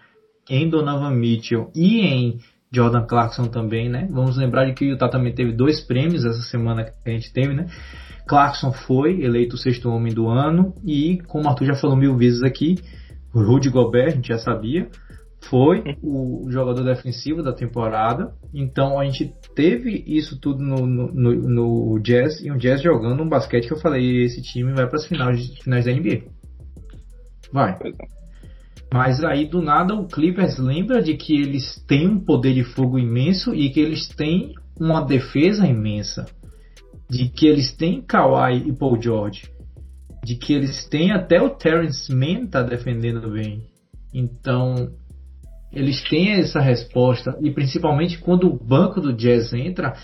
em Donovan Mitchell e em Jordan Clarkson também, né? Vamos lembrar de que o Utah também teve dois prêmios essa semana que a gente teve, né? Clarkson foi eleito o sexto homem do ano e, como o Arthur já falou mil vezes aqui, Rudy Gobert, a gente já sabia, foi o jogador defensivo da temporada. Então a gente teve isso tudo no, no, no, Jazz e o Jazz jogando um basquete que eu falei: esse time vai para as finais, finais da NBA. Vai. É. Mas aí do nada o Clippers lembra de que eles têm um poder de fogo imenso e que eles têm uma defesa imensa. De que eles têm Kawhi e Paul George. De que eles têm até o Terrence Mann tá defendendo bem. Então eles têm essa resposta e principalmente quando o banco do Jazz entra,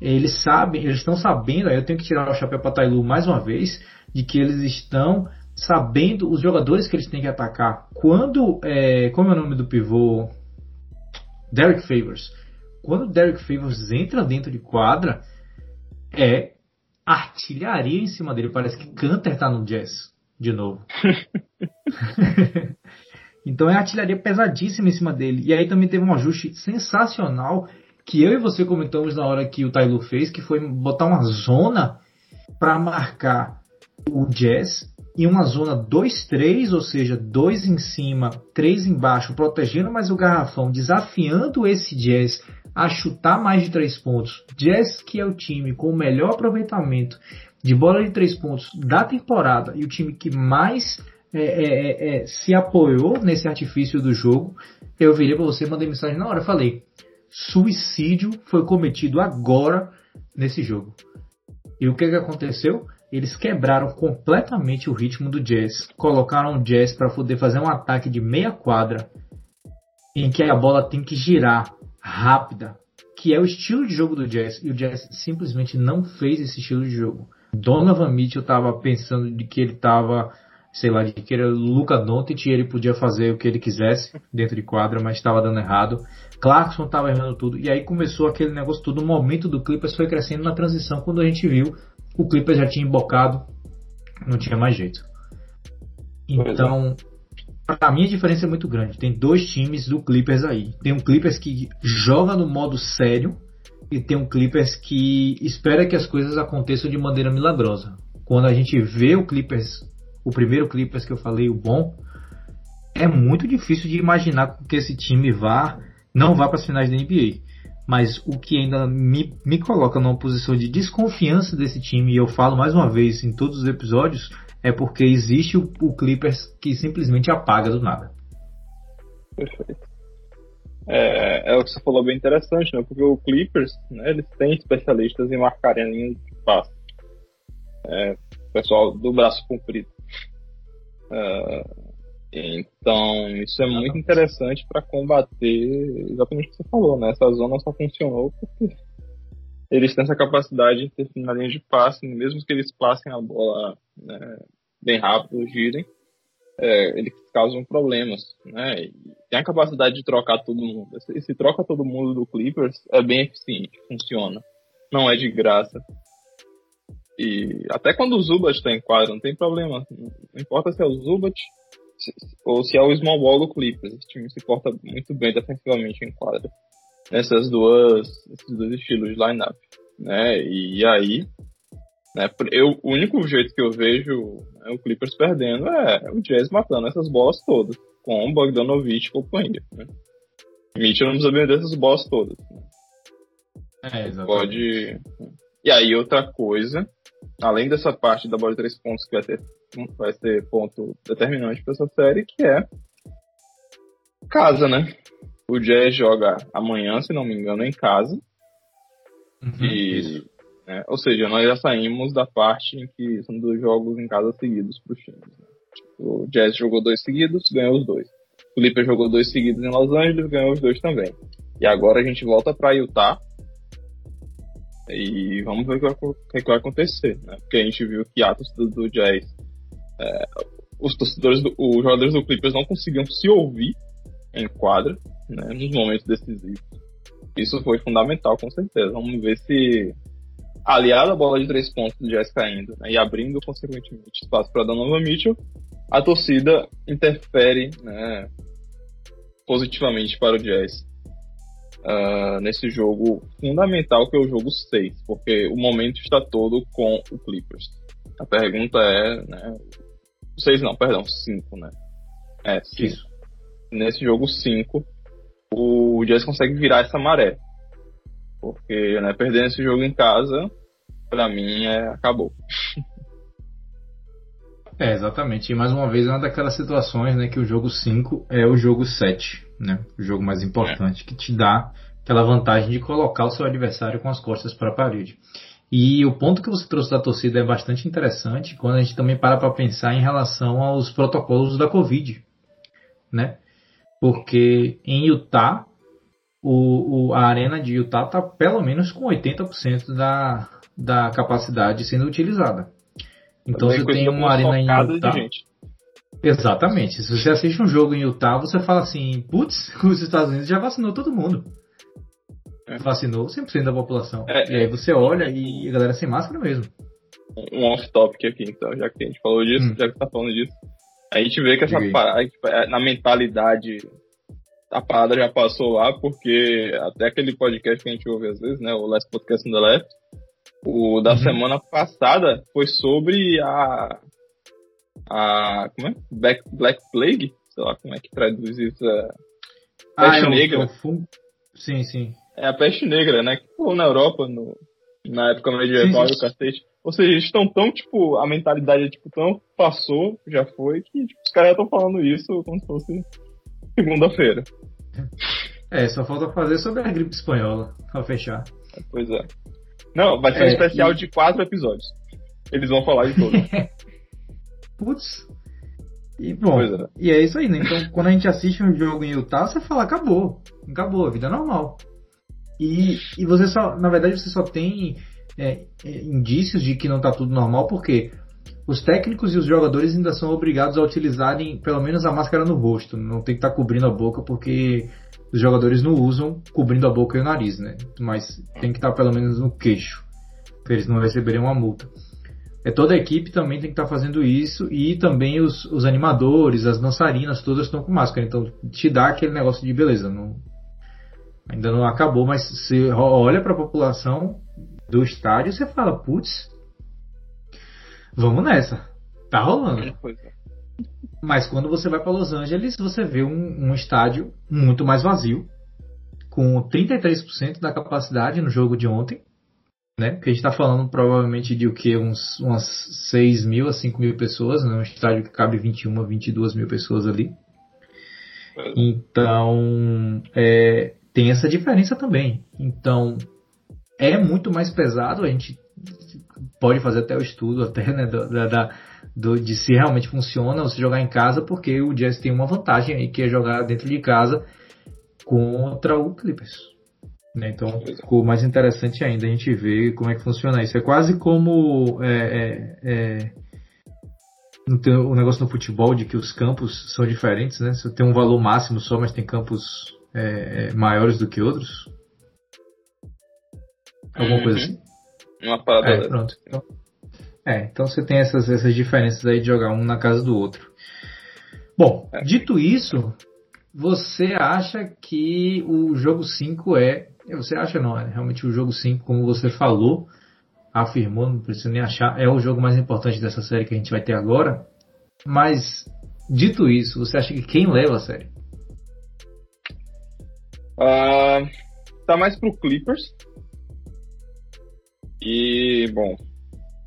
eles sabem, eles estão sabendo, aí eu tenho que tirar o chapéu para Tailu mais uma vez, de que eles estão sabendo os jogadores que eles têm que atacar. Quando, é, como é o nome do pivô? Derek Favors. Quando Derek Favors entra dentro de quadra, é artilharia em cima dele. Parece que Canter tá no jazz de novo. então é artilharia pesadíssima em cima dele. E aí também teve um ajuste sensacional que eu e você comentamos na hora que o Tailu fez, que foi botar uma zona para marcar o Jazz em uma zona 2-3, ou seja, dois em cima, três embaixo, protegendo mais o garrafão, desafiando esse Jazz a chutar mais de três pontos. Jazz, que é o time com o melhor aproveitamento de bola de três pontos da temporada e o time que mais é, é, é, é se apoiou nesse artifício do jogo, eu virei para você, mandei mensagem na hora, falei: suicídio foi cometido agora nesse jogo. E o que, que aconteceu? eles quebraram completamente o ritmo do Jazz. Colocaram o Jazz para poder fazer um ataque de meia quadra em que a bola tem que girar rápida, que é o estilo de jogo do Jazz. E o Jazz simplesmente não fez esse estilo de jogo. Donovan Mitchell estava pensando de que ele estava, sei lá, de que era Luca Doncic e ele podia fazer o que ele quisesse dentro de quadra, mas estava dando errado. Clarkson estava errando tudo. E aí começou aquele negócio todo. O momento do Clippers foi crescendo na transição quando a gente viu o Clippers já tinha embocado, não tinha mais jeito. É. Então, para mim a diferença é muito grande. Tem dois times do Clippers aí. Tem um Clippers que joga no modo sério e tem um Clippers que espera que as coisas aconteçam de maneira milagrosa. Quando a gente vê o Clippers, o primeiro Clippers que eu falei, o bom, é muito difícil de imaginar que esse time vá, não vá para as finais da NBA mas o que ainda me, me coloca numa posição de desconfiança desse time, e eu falo mais uma vez em todos os episódios, é porque existe o, o Clippers que simplesmente apaga do nada. Perfeito. É, é o que você falou bem interessante, né? Porque o Clippers, né, eles têm especialistas em marcarem a linha de passe. É, pessoal do braço comprido. É, então, isso é muito interessante para combater exatamente o que você falou, né? Essa zona só funcionou porque eles têm essa capacidade de ter na linha de passe, mesmo que eles passem a bola né, bem rápido, girem, é, eles causam problemas, né? E tem a capacidade de trocar todo mundo. Esse troca todo mundo do Clippers é bem eficiente, funciona. Não é de graça. E até quando o Zubat está em quadro, não tem problema. Não importa se é o Zubat ou se é o small ball do Clippers. Esse time se porta muito bem defensivamente em quadra. Nessas duas, esses dois estilos de lineup, né? E aí, né, eu, o único jeito que eu vejo né, o Clippers perdendo é o Jazz matando essas bolas todas, com o Bogdanovich e companhia, né? Mitchell não precisa vender essas bolas todas. Né? É, exatamente. Pode... E aí, outra coisa, além dessa parte da bola de três pontos que vai ter vai ser ponto determinante para essa série, que é casa, né? O Jazz joga amanhã, se não me engano, em casa. Uhum, e, né, ou seja, nós já saímos da parte em que são dois jogos em casa seguidos para os times. Né? O Jazz jogou dois seguidos, ganhou os dois. O Clippers jogou dois seguidos em Los Angeles, ganhou os dois também. E agora a gente volta para Utah e vamos ver o que vai, o que vai acontecer, né? Porque a gente viu que a torcida do Jazz é, os torcedores, do, os jogadores do Clippers não conseguiam se ouvir em quadra, né, nos momentos decisivos. Isso foi fundamental, com certeza. Vamos ver se, aliado à bola de três pontos do Jazz caindo né, e abrindo, consequentemente, espaço para Donovan Mitchell, a torcida interfere né, positivamente para o Jazz. Uh, nesse jogo fundamental que é o jogo 6, porque o momento está todo com o Clippers. A pergunta é, né, Seis não, perdão, cinco, né? É, cinco. Isso. nesse jogo 5 o Jazz consegue virar essa maré. Porque né, perdendo esse jogo em casa, para mim, é, acabou. É, exatamente. E mais uma vez é uma daquelas situações né, que o jogo 5 é o jogo 7, né? O jogo mais importante, é. que te dá aquela vantagem de colocar o seu adversário com as costas para a parede. E o ponto que você trouxe da torcida é bastante interessante quando a gente também para para pensar em relação aos protocolos da Covid, né? Porque em Utah, o, o a arena de Utah está pelo menos com 80% da, da capacidade sendo utilizada. Então você tem uma arena em Utah. Exatamente. Se você assiste um jogo em Utah, você fala assim, putz, os Estados Unidos já vacinou todo mundo. É. Vacinou 100% da população. É, e aí você olha e a galera sem máscara mesmo. Um off-topic aqui, então, já que a gente falou disso, hum. já que tá falando disso. A gente vê que essa parada, tipo, é, na mentalidade, a parada já passou lá, porque até aquele podcast que a gente ouve às vezes, né, o Last Podcast in the Left, o da uhum. semana passada foi sobre a. A. Como é? Black, Black Plague? Sei lá como é que traduz isso. É, ah, peste é negra. É fun... Sim, sim. É a peste negra, né? Que pô, na Europa, no, na época medieval e o cacete. Ou seja, eles estão tão, tipo, a mentalidade é, tipo, tão passou, já foi, que tipo, os caras estão falando isso como se fosse segunda-feira. É, só falta fazer sobre a gripe espanhola, pra fechar. Pois é. Não, vai ser um é, especial e... de quatro episódios. Eles vão falar de tudo. Putz. E bom, é. e é isso aí, né? Então, quando a gente assiste um jogo em Utah, você fala, acabou. Acabou, a vida é normal. E, e você só, na verdade, você só tem é, é, indícios de que não está tudo normal, porque os técnicos e os jogadores ainda são obrigados a utilizarem pelo menos a máscara no rosto. Não tem que estar tá cobrindo a boca, porque os jogadores não usam cobrindo a boca e o nariz, né? Mas tem que estar pelo menos no queixo, para eles não receberem uma multa. É toda a equipe também tem que estar fazendo isso e também os, os animadores, as dançarinas, todas estão com máscara. Então te dá aquele negócio de beleza. Não, ainda não acabou, mas você olha para a população do estádio você fala, putz, vamos nessa, tá rolando. É, é. Mas quando você vai para Los Angeles, você vê um, um estádio muito mais vazio, com 33% da capacidade no jogo de ontem, né? Porque a gente está falando provavelmente de o que? Uns, umas 6 mil a 5 mil pessoas, né? Um estádio que cabe 21 a 22 mil pessoas ali. Então, é, tem essa diferença também. Então, é muito mais pesado, a gente pode fazer até o estudo até, né, da, da do, de se realmente funciona você jogar em casa, porque o Jazz tem uma vantagem aí, que é jogar dentro de casa contra o Clippers. Né? Então ficou mais interessante ainda a gente ver como é que funciona isso. É quase como é, é, é, o negócio no futebol de que os campos são diferentes, né? Você tem um valor máximo só, mas tem campos é, é maiores do que outros. Alguma uhum. coisa assim. Uma parada. É, pronto. Então, é, então você tem essas, essas diferenças aí de jogar um na casa do outro. Bom, é. dito isso, você acha que o jogo 5 é. Você acha não, é realmente o jogo 5, como você falou, afirmou, não precisa nem achar, é o jogo mais importante dessa série que a gente vai ter agora. Mas, dito isso, você acha que quem leva a série? Uh, tá mais pro Clippers. E, bom,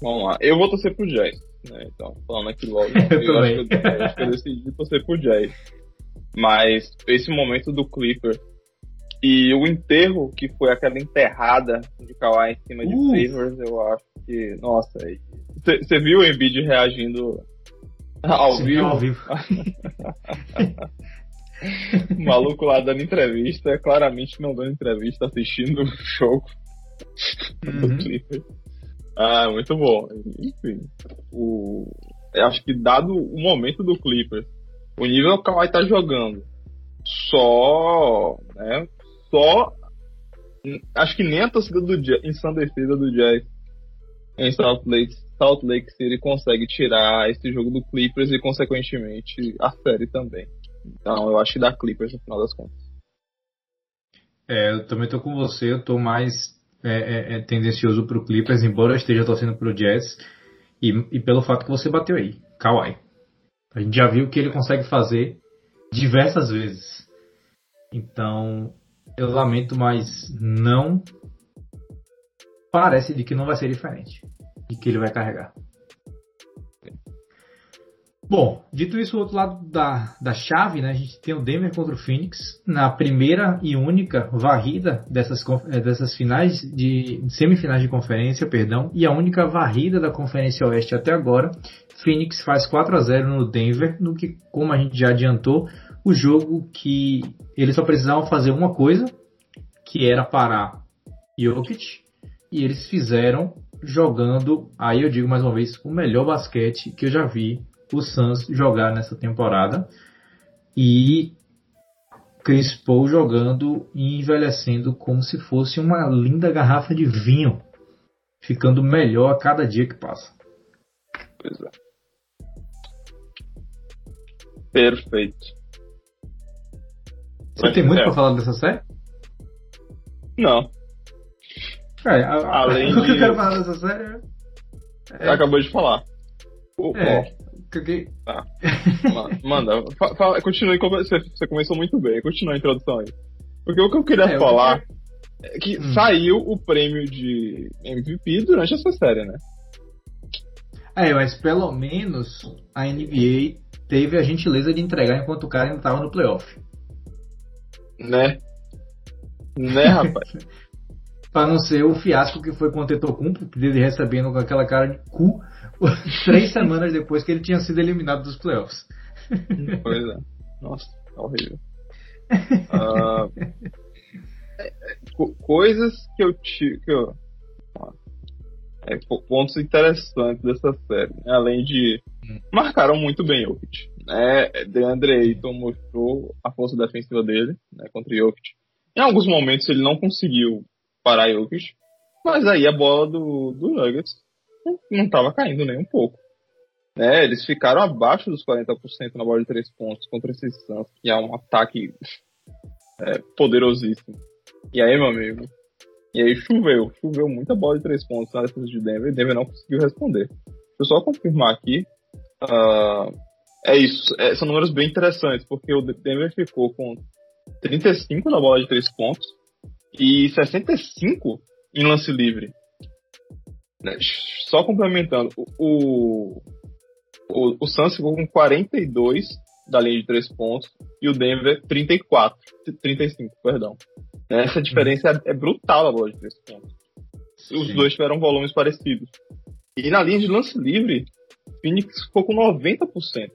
Vamos lá. Eu vou torcer pro Jazz. Né? Então, falando aqui logo. eu, eu, acho que eu, eu, acho que eu decidi torcer pro Jazz. Mas esse momento do Clipper e o enterro, que foi aquela enterrada de Kawhi em cima de uh. Favors, eu acho que. Nossa, você viu o Embiid reagindo ao Sim, vivo? Ao vivo. o maluco lá dando entrevista, claramente não dando entrevista, assistindo o jogo uhum. do Clipper. Ah, muito bom. Enfim, o, eu acho que dado o momento do Clippers, o nível que o Kawhi tá jogando, só, né, só, acho que nem a torcida do Jazz, ensandecida do Jazz em Salt Lake, Salt Lake City consegue tirar esse jogo do Clippers e, consequentemente, a série também. Então, eu acho que dá Clippers no final das contas. É, eu também tô com você, eu tô mais é, é, é tendencioso para o Clippers, embora eu esteja torcendo para o Jazz. E, e, pelo fato que você bateu aí, Kawhi. A gente já viu que ele consegue fazer diversas vezes. Então, eu lamento, mas não parece de que não vai ser diferente. De que ele vai carregar. Bom, dito isso, o outro lado da, da chave, né, a gente tem o Denver contra o Phoenix na primeira e única varrida dessas, eh, dessas finais de semifinais de conferência, perdão, e a única varrida da Conferência Oeste até agora. Phoenix faz 4 a 0 no Denver, no que, como a gente já adiantou, o jogo que eles só precisavam fazer uma coisa, que era parar Jokic, e eles fizeram jogando, aí eu digo mais uma vez, o melhor basquete que eu já vi o Suns jogar nessa temporada. E Chris Paul jogando e envelhecendo como se fosse uma linda garrafa de vinho, ficando melhor a cada dia que passa. Pois é. Perfeito. Você tem muito é. para falar dessa série? Não. É, a, Além o que eu quero falar dessa série é... Acabou de falar. O, é, Caguei. Tá. Manda, fala, continue. Você, começou muito bem. Continua a introdução aí. Porque o que eu queria é, falar eu... é que hum. saiu o prêmio de MVP durante essa série, né? É, mas pelo menos a NBA teve a gentileza de entregar enquanto o cara ainda estava no playoff. Né? Né, rapaz? pra não ser o fiasco que foi com o Tetocumpo, dele recebendo com aquela cara de cu três semanas depois que ele tinha sido eliminado dos playoffs. Pois é. Nossa, tá horrível. Uh, coisas que eu tive. É, pontos interessantes dessa série, né? além de marcaram muito bem Jokic. Né? DeAndre Ayton mostrou a força defensiva dele né, contra Jokic. Em alguns momentos ele não conseguiu parar Jokic, mas aí a bola do, do Nuggets não estava caindo nem um pouco. Né, eles ficaram abaixo dos 40% na bola de 3 pontos contra esse Suns, que é um ataque é, poderosíssimo. E aí, meu amigo, e aí choveu, choveu muita bola de 3 pontos na defesa de Denver, e Denver não conseguiu responder. Deixa eu só confirmar aqui. Uh, é isso, é, são números bem interessantes, porque o Denver ficou com 35 na bola de 3 pontos e 65 em lance livre. Né? Só complementando, o, o, o Suns ficou com 42 da linha de 3 pontos e o Denver 34, 35, perdão. Essa diferença é, é brutal na bola de 3 pontos. Os Sim. dois tiveram volumes parecidos. E na linha de lance livre, Phoenix ficou com 90%.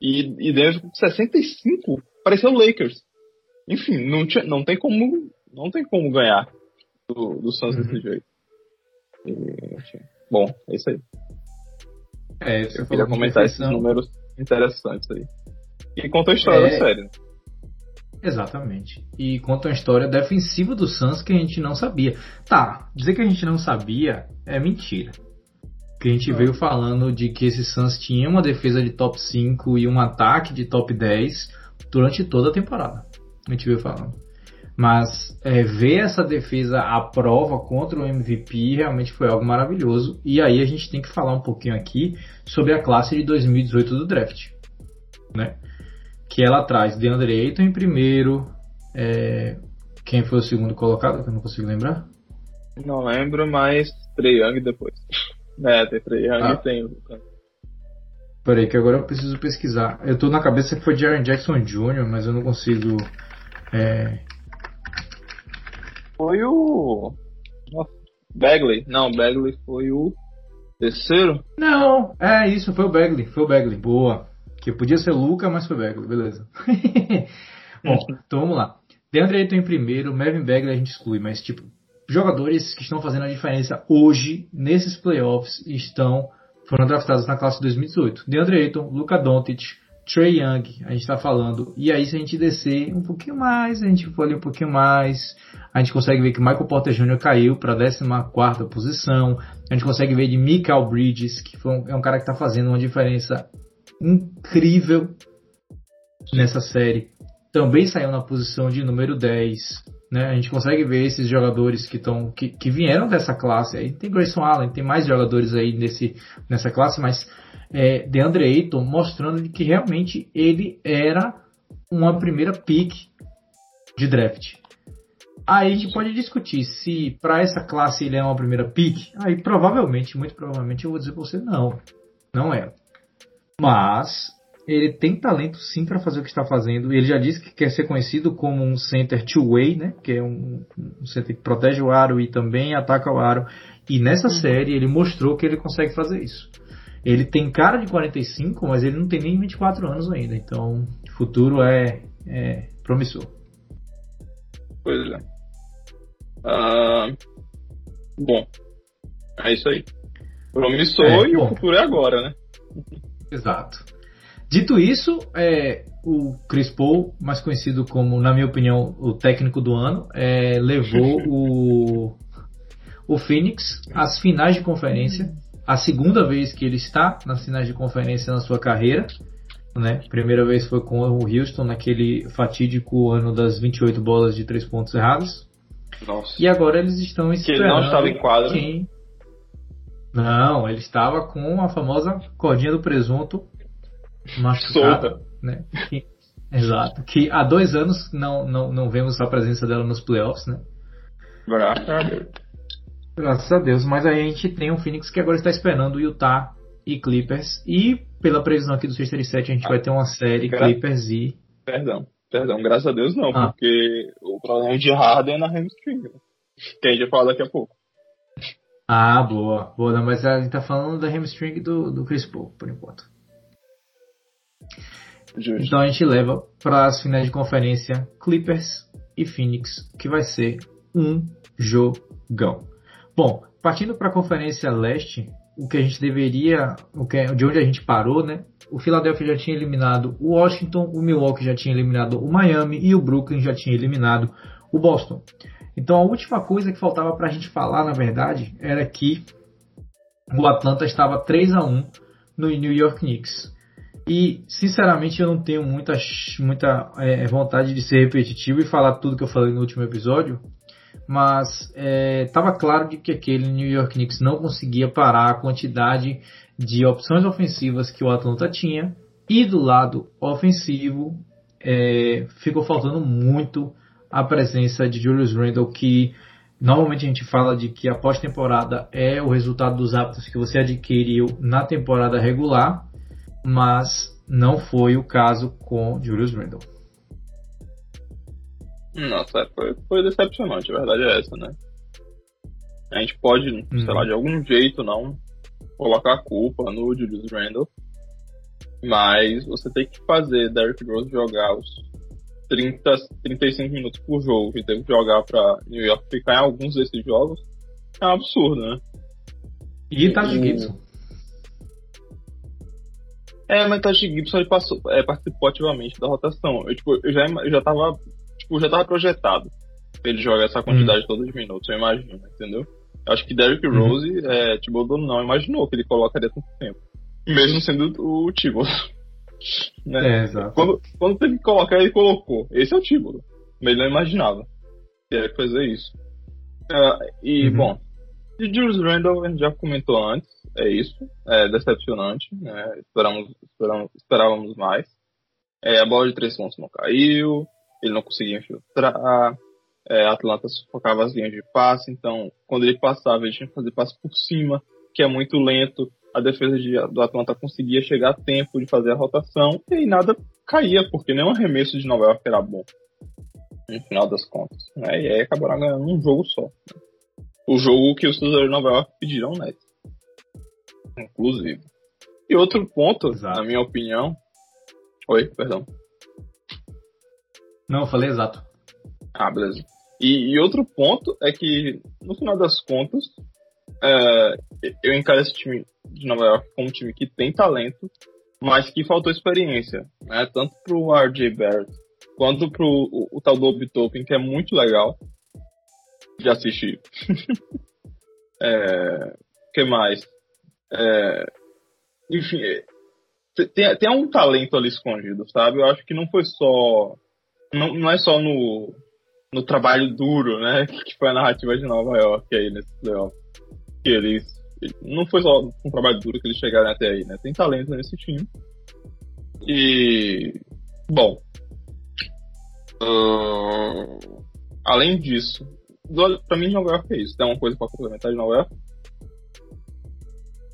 E, e Denver com 65%. Pareceu o Lakers. Enfim, não, tinha, não tem como não tem como ganhar do, do Suns uhum. desse jeito. Bom, é isso aí. É, eu queria comentar esses números interessantes aí. E conta a história é... da série. Exatamente. E conta a história defensiva do Suns que a gente não sabia. Tá, dizer que a gente não sabia é mentira. Que a gente ah. veio falando de que esse Suns tinha uma defesa de top 5 e um ataque de top 10 durante toda a temporada. A gente veio falando. Mas é, ver essa defesa à prova contra o MVP realmente foi algo maravilhoso. E aí a gente tem que falar um pouquinho aqui sobre a classe de 2018 do draft. Né? Que ela traz DeAndre Ayton em primeiro. É, quem foi o segundo colocado? Que eu não consigo lembrar. Não lembro, mas Trey Young depois. É, tem Trey Young ah. e tem Peraí, que agora eu preciso pesquisar. Eu tô na cabeça que foi Jaron Jackson Jr., mas eu não consigo. É, foi o. Bagley. Não, Bagley foi o terceiro? Não, é isso, foi o Bagley. Foi o Bagley. Boa. Que podia ser Luca, mas foi Bagley, beleza. Bom, então vamos lá. Deandre Ayton em primeiro, Melvin Bagley a gente exclui, mas tipo, jogadores que estão fazendo a diferença hoje nesses playoffs estão foram draftados na classe de 2018. DeAndre Ayton, Luca Doncic, Trey Young, a gente está falando. E aí, se a gente descer um pouquinho mais, a gente for ali um pouquinho mais, a gente consegue ver que Michael Porter Jr. caiu para a 14 posição. A gente consegue ver de Michael Bridges, que um, é um cara que está fazendo uma diferença incrível nessa série. Também saiu na posição de número 10. Né? A gente consegue ver esses jogadores que, tão, que, que vieram dessa classe. Aí tem Grayson Allen, tem mais jogadores aí nesse, nessa classe, mas é, DeAndre Ayton mostrando que realmente ele era uma primeira pick de draft. Aí a gente pode discutir se para essa classe ele é uma primeira pick. Aí provavelmente, muito provavelmente, eu vou dizer para você não, não é. Mas ele tem talento sim para fazer o que está fazendo. Ele já disse que quer ser conhecido como um center two-way, né? Que é um, um, center que protege o aro e também ataca o aro. E nessa uhum. série ele mostrou que ele consegue fazer isso. Ele tem cara de 45, mas ele não tem nem 24 anos ainda. Então, o futuro é, é promissor. Pois é. Uh, bom, é isso aí. Promissor é, e bom. o futuro é agora, né? Exato. Dito isso, é, o Chris Paul, mais conhecido como, na minha opinião, o técnico do ano, é, levou o, o Phoenix às finais de conferência. A segunda vez que ele está nas finais de conferência na sua carreira. Né? Primeira vez foi com o Houston naquele fatídico ano das 28 bolas de 3 pontos errados. Nossa. E agora eles estão esperando. Que ele não estava em quadro. Quem... Não, ele estava com a famosa cordinha do presunto machucada, né? Que, exato. Que há dois anos não, não, não vemos a presença dela nos playoffs, né? Graças a Deus. Graças a Deus. Mas aí a gente tem um Phoenix que agora está esperando o Utah e Clippers. E pela previsão aqui do 637 a gente ah, vai ter uma série gra... Clippers e. Perdão, perdão, graças a Deus não, ah. porque o problema de Harden é na hamstring. Né? Que a gente vai falar daqui a pouco. Ah, boa, boa, não, mas a gente tá falando da hamstring do, do Chris Paul, por enquanto. Justo. Então a gente leva para as finais de conferência Clippers e Phoenix, que vai ser um jogão. Bom, partindo para a conferência leste, o que a gente deveria, o que, de onde a gente parou, né? O Philadelphia já tinha eliminado o Washington, o Milwaukee já tinha eliminado o Miami e o Brooklyn já tinha eliminado o Boston. Então a última coisa que faltava para a gente falar, na verdade, era que o Atlanta estava 3 a 1 no New York Knicks. E, sinceramente, eu não tenho muita, muita é, vontade de ser repetitivo e falar tudo que eu falei no último episódio, mas estava é, claro de que aquele New York Knicks não conseguia parar a quantidade de opções ofensivas que o Atlanta tinha, e do lado ofensivo é, ficou faltando muito a presença de Julius Randle, que normalmente a gente fala de que a pós-temporada é o resultado dos hábitos que você adquiriu na temporada regular, mas não foi o caso com Julius Randle. Nossa, foi, foi decepcionante, a verdade é essa, né? A gente pode, uhum. sei lá, de algum jeito não colocar a culpa no Julius Randle, mas você tem que fazer Derrick Rose jogar os 30, 35 minutos por jogo e tem que jogar pra New York ficar em alguns desses jogos, é um absurdo, né? E tá Gibson. É, mas Taj Gibson ele passou, é, participou ativamente da rotação. Eu, tipo, eu já, eu já tava. Tipo, já tava projetado ele jogar essa quantidade hum. toda de minutos, eu imagino, entendeu? Eu acho que Derrick uhum. Rose, é, Thibodeau não imaginou que ele colocaria tanto tempo. Mesmo sendo o Thibodeau. né? É, exato. Quando, quando teve que colocar, ele colocou. Esse é o Thibodeau. Mas ele não imaginava que ia fazer isso. Uh, e, uhum. bom, de Julius Randle a gente já comentou antes é isso. É decepcionante, né? Esperamos, esperamos, esperávamos mais. É, a bola de três pontos não caiu, ele não conseguia infiltrar, é, Atlanta sufocava as linhas de passe, então quando ele passava ele tinha que fazer passe por cima, que é muito lento. A defesa de, do Atlanta conseguia chegar a tempo de fazer a rotação e nada caía, porque nenhum arremesso de Nova York era bom, no final das contas. Né? E aí acabaram ganhando um jogo só. Né? O jogo que os torcedores de Nova York pediram Nets inclusive. E outro ponto, exato. na minha opinião. Oi, perdão. Não, eu falei exato. Ah, beleza. E, e outro ponto é que, no final das contas, é, eu encaro esse time de Nova York como um time que tem talento, mas que faltou experiência, né? Tanto pro RJ Barrett quanto pro o, o tal do Obi que é muito legal de assistir. é, que mais? É, enfim, é, tem, tem um talento ali escondido, sabe? Eu acho que não foi só. Não, não é só no, no trabalho duro, né? Que foi a narrativa de Nova York aí nesse playoff. Que eles. Não foi só um trabalho duro que eles chegaram até aí, né? Tem talento nesse time. E. Bom. Uh, além disso, pra mim Nova York é isso. Tem uma coisa pra complementar de Nova York?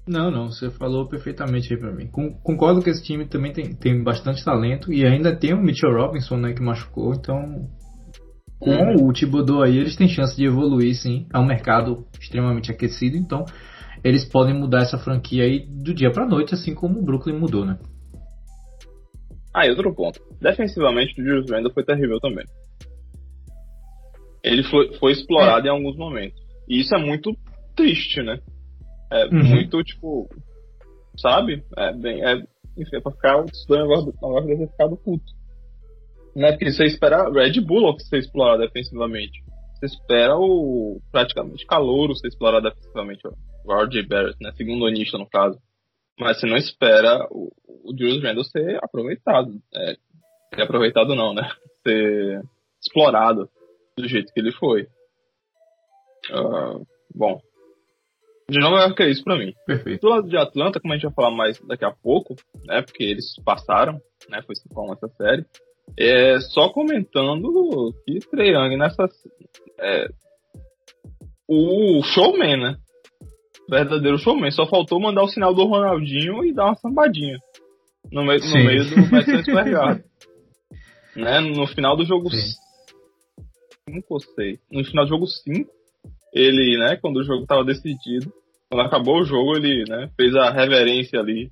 Não, não, você falou perfeitamente aí pra mim. Concordo que esse time também tem, tem bastante talento e ainda tem o Mitchell Robinson, né, que machucou, então com uhum. o Thibodeau aí eles têm chance de evoluir sim. É um mercado extremamente aquecido, então eles podem mudar essa franquia aí do dia pra noite, assim como o Brooklyn mudou, né? Ah, e outro ponto. Defensivamente, o Julius Randle foi terrível também. Ele foi, foi explorado é. em alguns momentos. E isso é muito triste, né? É uhum. muito, tipo, sabe? É bem, é, enfim, é pra ficar, o negócio, negócio deve ter ficado puto. Né? Porque você espera Red Bull ser explorado defensivamente. Você espera o praticamente Calouro ser explorado defensivamente, o RJ Barrett, né? Segundo o Nisha, no caso. Mas você não espera o, o Julius Randle ser aproveitado. É, ser aproveitado não, né? Ser explorado do jeito que ele foi. Uh, bom, de Nova York é isso pra mim. Perfeito. Do lado de Atlanta, como a gente vai falar mais daqui a pouco, né? Porque eles passaram, né? Foi cinco a essa série. É, só comentando que Trey Young nessa. É, o showman, né? Verdadeiro showman. Só faltou mandar o sinal do Ronaldinho e dar uma sambadinha. No meio, no meio do Madison Square né? No final do jogo 5 ou 6. No final do jogo 5, ele, né, quando o jogo estava decidido, quando acabou o jogo, ele, né, fez a reverência ali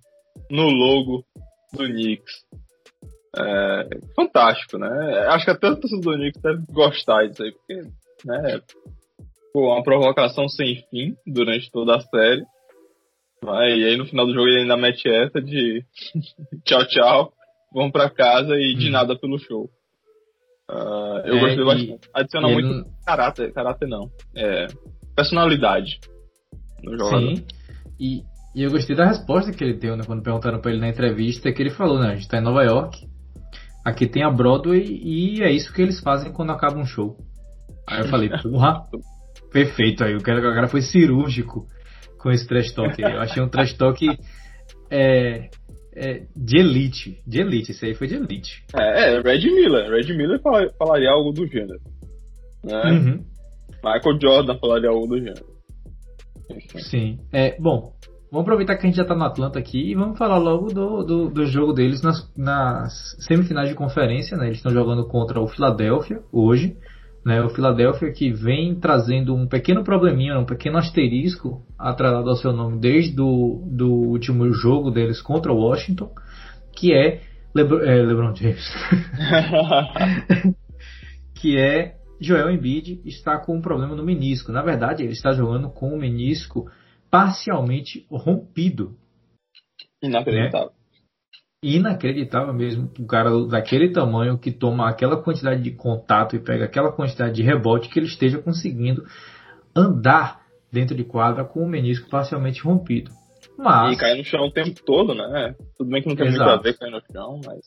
no logo do Knicks. É, fantástico, né? Acho que até o torcedor do Knicks deve gostar disso aí, porque, né, foi uma provocação sem fim durante toda a série. E aí no final do jogo ele ainda mete essa de tchau, tchau, vamos para casa e de hum. nada pelo show. Uh, eu é, gostei bastante. Adiciona muito não... caráter, caráter não. É, personalidade no jogador. Sim. E, e eu gostei da resposta que ele deu, né? Quando perguntaram pra ele na entrevista, que ele falou, né? A gente tá em Nova York, aqui tem a Broadway e é isso que eles fazem quando acaba um show. Aí eu falei, porra, perfeito aí. O cara, o cara foi cirúrgico com esse trash talk. Eu achei um trash talk é, é, de elite. De elite, isso aí foi de elite. É, é Red Miller. Red Miller falaria algo do gênero. Né? Uhum. Michael Jordan falaria algo do gênero. Sim. É, bom, vamos aproveitar que a gente já está no Atlanta aqui e vamos falar logo do, do, do jogo deles nas, nas, semifinais de conferência. Né? Eles estão jogando contra o Philadelphia hoje. Né? O Philadelphia que vem trazendo um pequeno probleminha, um pequeno asterisco atrelado ao seu nome desde do, do último jogo deles contra o Washington, que é, Lebron, é LeBron James. que é Joel Embiid está com um problema no menisco. Na verdade, ele está jogando com o menisco parcialmente rompido. Inacreditável. Né? Inacreditável mesmo. O cara daquele tamanho que toma aquela quantidade de contato e pega aquela quantidade de rebote que ele esteja conseguindo andar dentro de quadra com o menisco parcialmente rompido. Mas... E cair no chão o tempo todo, né? Tudo bem que não tem Exato. muito a ver cair no chão, mas.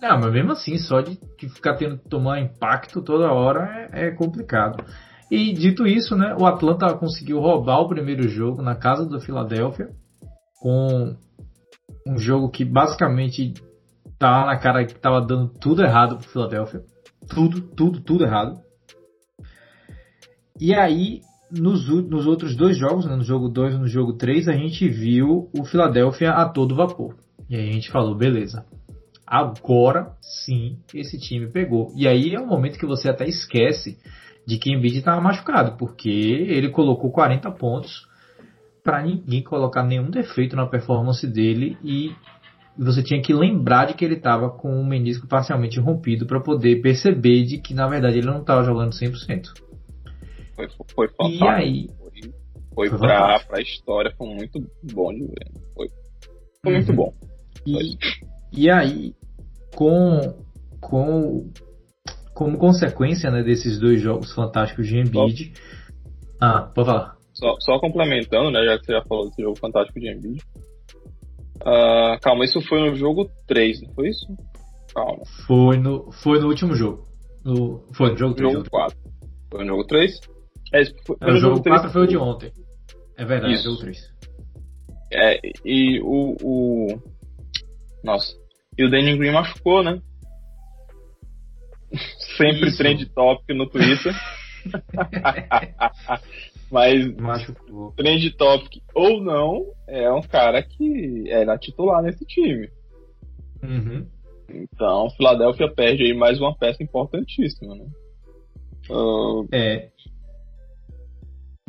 Não, mas mesmo assim, só de ficar tendo que tomar impacto toda hora é, é, complicado. E dito isso, né, o Atlanta conseguiu roubar o primeiro jogo na casa do Philadelphia, com um jogo que basicamente tava na cara que tava dando tudo errado pro Philadelphia. Tudo, tudo, tudo errado. E aí, nos, nos outros dois jogos, né, no jogo 2 e no jogo 3, a gente viu o Philadelphia a todo vapor. E aí a gente falou, beleza, Agora sim esse time pegou. E aí é um momento que você até esquece de que Embiid estava machucado, porque ele colocou 40 pontos para ninguém colocar nenhum defeito na performance dele e você tinha que lembrar de que ele estava com o menisco parcialmente rompido para poder perceber de que na verdade ele não estava jogando 100%. Foi, foi fantástico. E aí, foi, foi, para a história, foi muito bom de ver. Foi, foi muito uhum. bom. E, e aí, com, com como consequência né, desses dois jogos fantásticos de Embiid. Ah, pode falar. Só, só, complementando, né, já que você já falou desse jogo fantástico de Embiid. Uh, calma, isso foi no jogo 3, não foi isso? Calma. Foi no, foi no último jogo. No, foi no jogo 3? Jogo 4. Foi no jogo 3? É, foi, foi no jogo, jogo 4 foi o de ontem. É verdade, Isso. jogo 3. É, e o, o. Nossa. E o Danny Green machucou, né? Sempre Isso. trend topic no Twitter. Mas machucou. trend topic ou não, é um cara que era titular nesse time. Uhum. Então, Philadelphia perde aí mais uma peça importantíssima, né? Uh... É.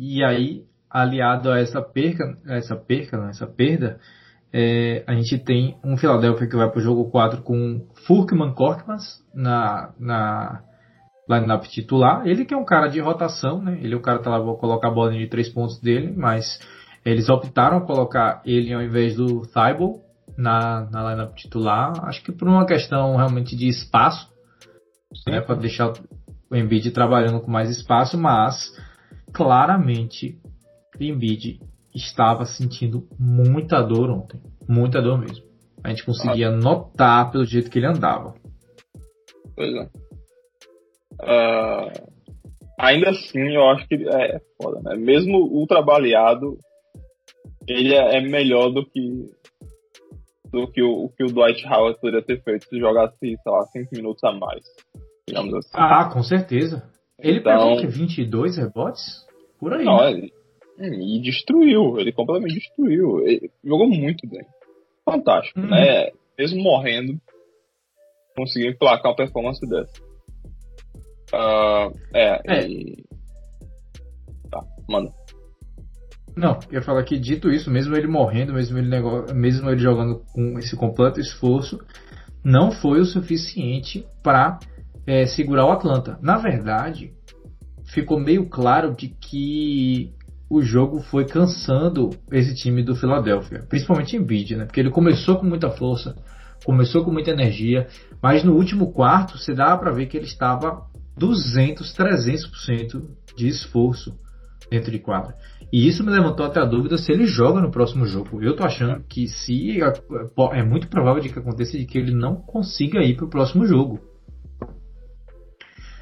E aí, aliado a essa perca, essa perca, não, essa perda, é, a gente tem um Philadelphia que vai para o jogo 4 com Furkman Korkmaz na, na lineup titular. Ele que é um cara de rotação, né? Ele é o cara que tá lá, vou colocar a bola de três pontos dele, mas eles optaram colocar ele ao invés do Thibault na, na lineup titular. Acho que por uma questão realmente de espaço, né? Para deixar o Embiid trabalhando com mais espaço, mas claramente o Embiid estava sentindo muita dor ontem. Muita dor mesmo. A gente conseguia notar pelo jeito que ele andava. Pois é. Uh, ainda assim, eu acho que é foda, né? Mesmo ultra baleado, ele é, é melhor do que do que o, que o Dwight Howard poderia ter feito se jogasse, sei lá, 5 minutos a mais. Digamos assim. Ah, com certeza. Ele então, pegou que 22 rebotes? Por aí. Não, ele, e destruiu, ele completamente destruiu. Ele jogou muito bem. Fantástico, uhum. né? Mesmo morrendo, conseguiu emplacar uma performance dessa. Uh, é, é. E... Tá, manda. Não, eu falar que dito isso, mesmo ele morrendo, mesmo ele, mesmo ele jogando com esse completo esforço, não foi o suficiente para é, segurar o Atlanta. Na verdade, ficou meio claro de que o jogo foi cansando esse time do Philadelphia, principalmente em bid, né? Porque ele começou com muita força, começou com muita energia, mas no último quarto você dava para ver que ele estava 200, 300% de esforço dentro de quadra. E isso me levantou até a dúvida se ele joga no próximo jogo. Eu tô achando que se é muito provável de que aconteça de que ele não consiga ir para o próximo jogo.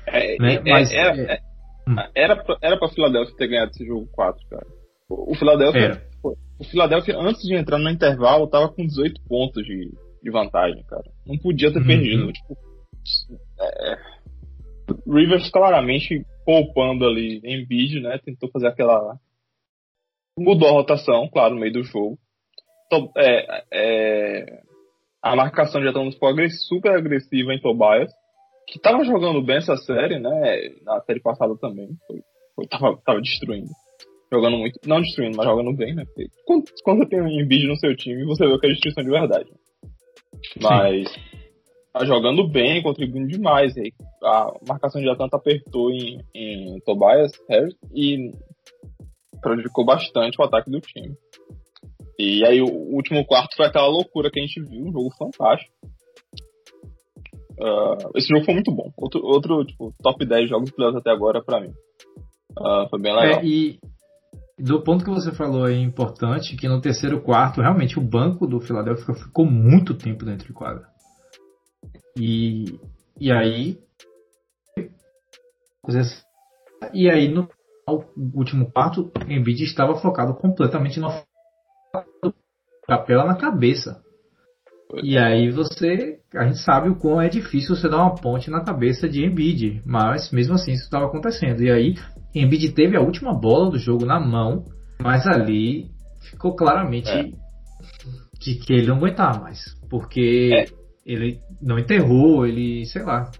É, né? é, Mas, é, é, Hum. Era, pra, era pra Philadelphia ter ganhado esse jogo 4, cara. O, Philadelphia. O Philadelphia, antes de entrar no intervalo, tava com 18 pontos de, de vantagem, cara. Não podia ter uhum. perdido. Tipo, é, Rivers claramente poupando ali em vídeo, né? Tentou fazer aquela. Mudou a rotação, claro, no meio do jogo. Então, é, é... A marcação de Atlanta ficou super agressiva em Tobias que tava jogando bem essa série, né? Na série passada também. Foi, foi, tava, tava destruindo. Jogando muito. Não destruindo, mas jogando bem, né? Porque quando, quando você tem um Embiid no seu time, você vê que é destruição de verdade. Mas. Sim. Tá jogando bem, contribuindo demais. Aí a marcação de Atlanta apertou em, em Tobias Harris e prejudicou bastante o ataque do time. E aí o último quarto foi aquela loucura que a gente viu, um jogo fantástico. Uh, esse jogo foi muito bom. Outro, outro tipo, top 10 jogos de até agora pra mim. Uh, foi bem legal. É, e do ponto que você falou é importante que no terceiro quarto, realmente o banco do Philadelphia ficou muito tempo dentro de quadra. E, e aí. E aí no último quarto, Embiid estava focado completamente no capela na cabeça. E aí você, a gente sabe o quão é difícil você dar uma ponte na cabeça de Embiid, mas mesmo assim isso estava acontecendo. E aí Embiid teve a última bola do jogo na mão, mas ali ficou claramente é. que, que ele não aguentava mais, porque é. Ele não enterrou, ele, sei lá.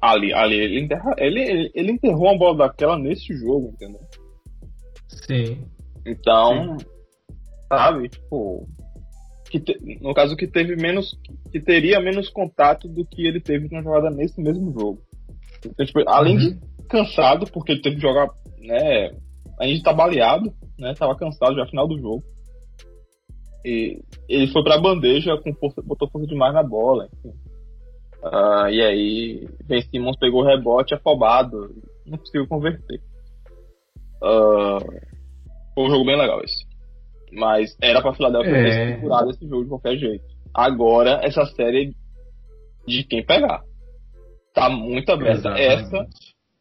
Ali, ali ele, enterra, ele, ele, ele enterrou uma bola daquela nesse jogo, entendeu? Sim. Então, Sim. sabe, tipo, que te, no caso que teve menos que teria menos contato do que ele teve na jogada nesse mesmo jogo. Então, tipo, além uhum. de cansado porque ele teve que jogar, né, a gente tá baleado, né, tava cansado já no final do jogo. E ele foi pra bandeja com força, botou força demais na bola, enfim. Uh, e aí, Ben Simmons pegou o rebote afobado, não conseguiu converter. Uh, foi um jogo bem legal esse. Mas era pra Philadelphia é... ter segurado esse jogo de qualquer jeito. Agora, essa série de quem pegar. Tá muito aberta. Essa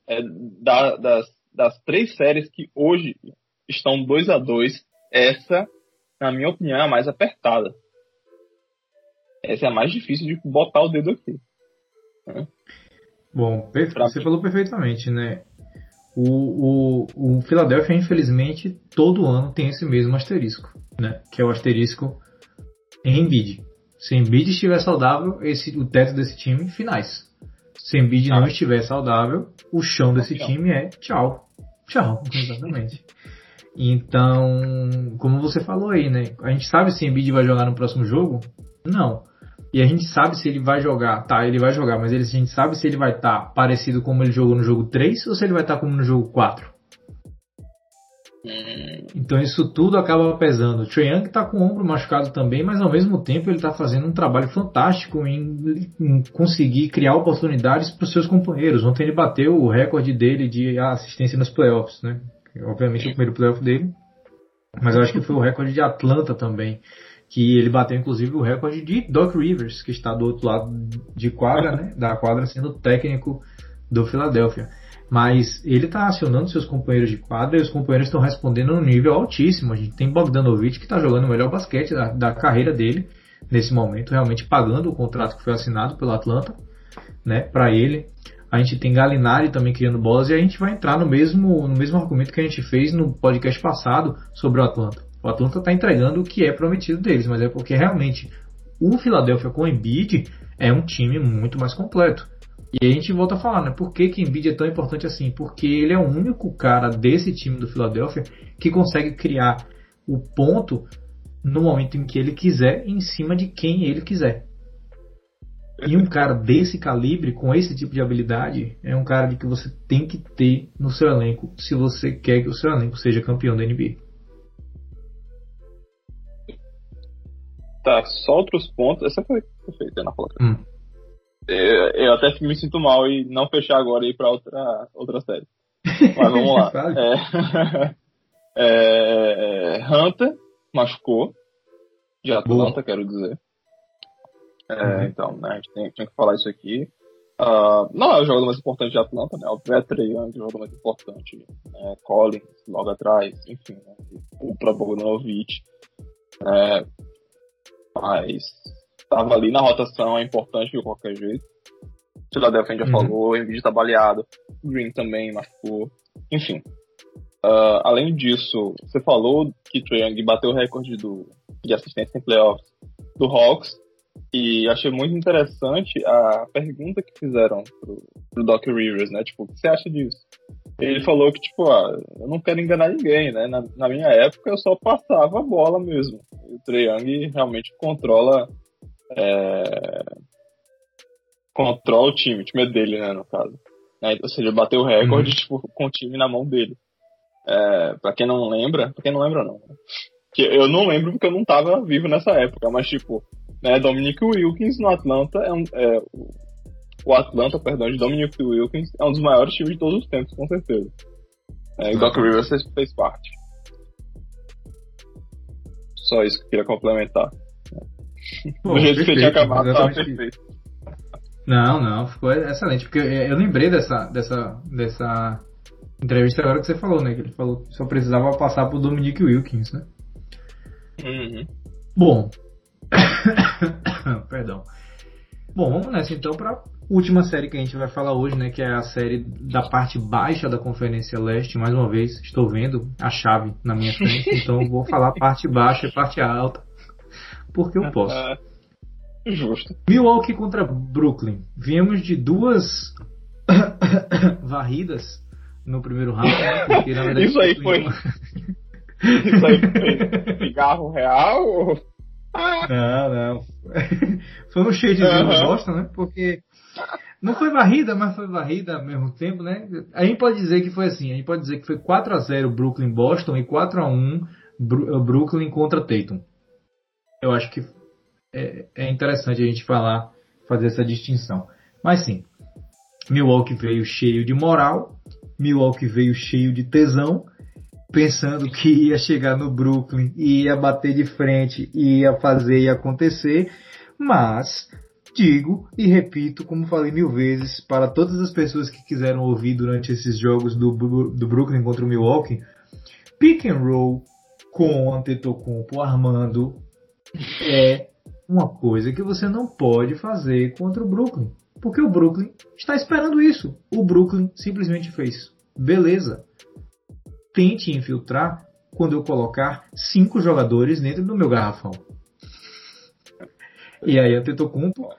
é da, das, das três séries que hoje estão 2 a 2 essa, na minha opinião, é a mais apertada. Essa é a mais difícil de botar o dedo aqui. Né? Bom, você falou perfeitamente, né? O, o, o Philadelphia, infelizmente, todo ano tem esse mesmo asterisco, né? Que é o asterisco em Embiid. Se Embiid estiver saudável, esse, o teto desse time, finais. Se Embiid ah. não estiver saudável, o chão desse time é tchau. Tchau, exatamente. Então, como você falou aí, né? A gente sabe se Embiid vai jogar no próximo jogo? Não. E a gente sabe se ele vai jogar, tá, ele vai jogar, mas ele, a gente sabe se ele vai estar tá parecido como ele jogou no jogo 3 ou se ele vai estar tá como no jogo 4. Então isso tudo acaba pesando. O Young está com o ombro machucado também, mas ao mesmo tempo ele está fazendo um trabalho fantástico em, em conseguir criar oportunidades para os seus companheiros. Ontem ele bateu o recorde dele de assistência nos playoffs, né? Obviamente o primeiro playoff dele, mas eu acho que foi o recorde de Atlanta também que ele bateu inclusive o recorde de Doc Rivers, que está do outro lado de quadra, né, da quadra sendo técnico do Philadelphia. Mas ele está acionando seus companheiros de quadra e os companheiros estão respondendo num nível altíssimo. A gente tem Bogdanovich que está jogando o melhor basquete da, da, carreira dele nesse momento, realmente pagando o contrato que foi assinado pelo Atlanta, né, para ele. A gente tem Galinari também criando bolas e a gente vai entrar no mesmo, no mesmo argumento que a gente fez no podcast passado sobre o Atlanta. O Atlanta está entregando o que é prometido deles, mas é porque realmente o Philadelphia com o Embiid é um time muito mais completo. E a gente volta a falar, né? Por que, que Embiid é tão importante assim? Porque ele é o único cara desse time do Philadelphia que consegue criar o ponto no momento em que ele quiser, em cima de quem ele quiser. E um cara desse calibre, com esse tipo de habilidade, é um cara de que você tem que ter no seu elenco se você quer que o seu elenco seja campeão da NBA. Tá, só outros pontos. Essa foi perfeita na placa. Hum. Eu, eu, até me sinto mal e não fechar agora e ir pra outra, outra série. Mas vamos lá. é, é, Hunter machucou. De Atlanta, Boa. quero dizer. É, uhum. Então, né, a gente tem, tem, que falar isso aqui. Uh, não é o jogador mais importante de Atlanta, né? O Trey Young é o jogador mais importante. Né? Collins, logo atrás, enfim. Né? O próprio Bogdanovich. É, mas estava ali na rotação, é importante de qualquer jeito. Philadelphia já uhum. falou, o Embiid tá baleado, Green também machucou, enfim. Uh, além disso, você falou que Trae Young bateu o recorde do, de assistência em playoffs do Hawks, e achei muito interessante a pergunta que fizeram pro, pro Doc Rivers, né? Tipo, o que você acha disso? Ele falou que, tipo, ah, eu não quero enganar ninguém, né? Na, na minha época eu só passava a bola mesmo. O Trae Young realmente controla é, controla o time, o time é dele, né, no caso. É, ou seja, bateu o recorde, uhum. tipo, com o time na mão dele. É, pra quem não lembra, pra quem não lembra não, né? que eu não lembro porque eu não tava vivo nessa época, mas tipo, né, Dominic Wilkins no Atlanta é um, é, o Atlanta, perdão, de Dominic Wilkins é um dos maiores times de todos os tempos, com certeza. É, e Doc Rivers fez parte. Só isso que eu queria complementar. Pô, Do jeito perfeito, que você tinha acabado, tava perfeito. Não, não, ficou excelente. Porque eu lembrei dessa, dessa, dessa entrevista agora que você falou, né? Que ele falou que só precisava passar pro Dominic Wilkins, né? Uhum. Bom. Perdão. Bom, vamos nessa então para última série que a gente vai falar hoje, né? Que é a série da parte baixa da Conferência Leste. Mais uma vez, estou vendo a chave na minha frente, então vou falar parte baixa e parte alta. Porque eu posso. Justo. Milwaukee contra Brooklyn. Viemos de duas varridas no primeiro round, né? Porque, na verdade, Isso aí foi. Uma... Isso aí foi cigarro real ou... Não, não. Foi um de uhum. bosta, né? Porque não foi varrida, mas foi varrida ao mesmo tempo, né? A gente pode dizer que foi assim, a gente pode dizer que foi 4 a 0 Brooklyn Boston e 4 a 1 Brooklyn contra Tatum. Eu acho que é, é interessante a gente falar, fazer essa distinção. Mas sim, Milwaukee veio cheio de moral, Milwaukee veio cheio de tesão, pensando que ia chegar no Brooklyn e ia bater de frente e ia fazer e acontecer, mas digo e repito, como falei mil vezes, para todas as pessoas que quiseram ouvir durante esses jogos do, do Brooklyn contra o Milwaukee, pick and roll com Antetokounmpo armando é uma coisa que você não pode fazer contra o Brooklyn. Porque o Brooklyn está esperando isso. O Brooklyn simplesmente fez. Beleza. Tente infiltrar quando eu colocar cinco jogadores dentro do meu garrafão. E aí Antetokounmpo,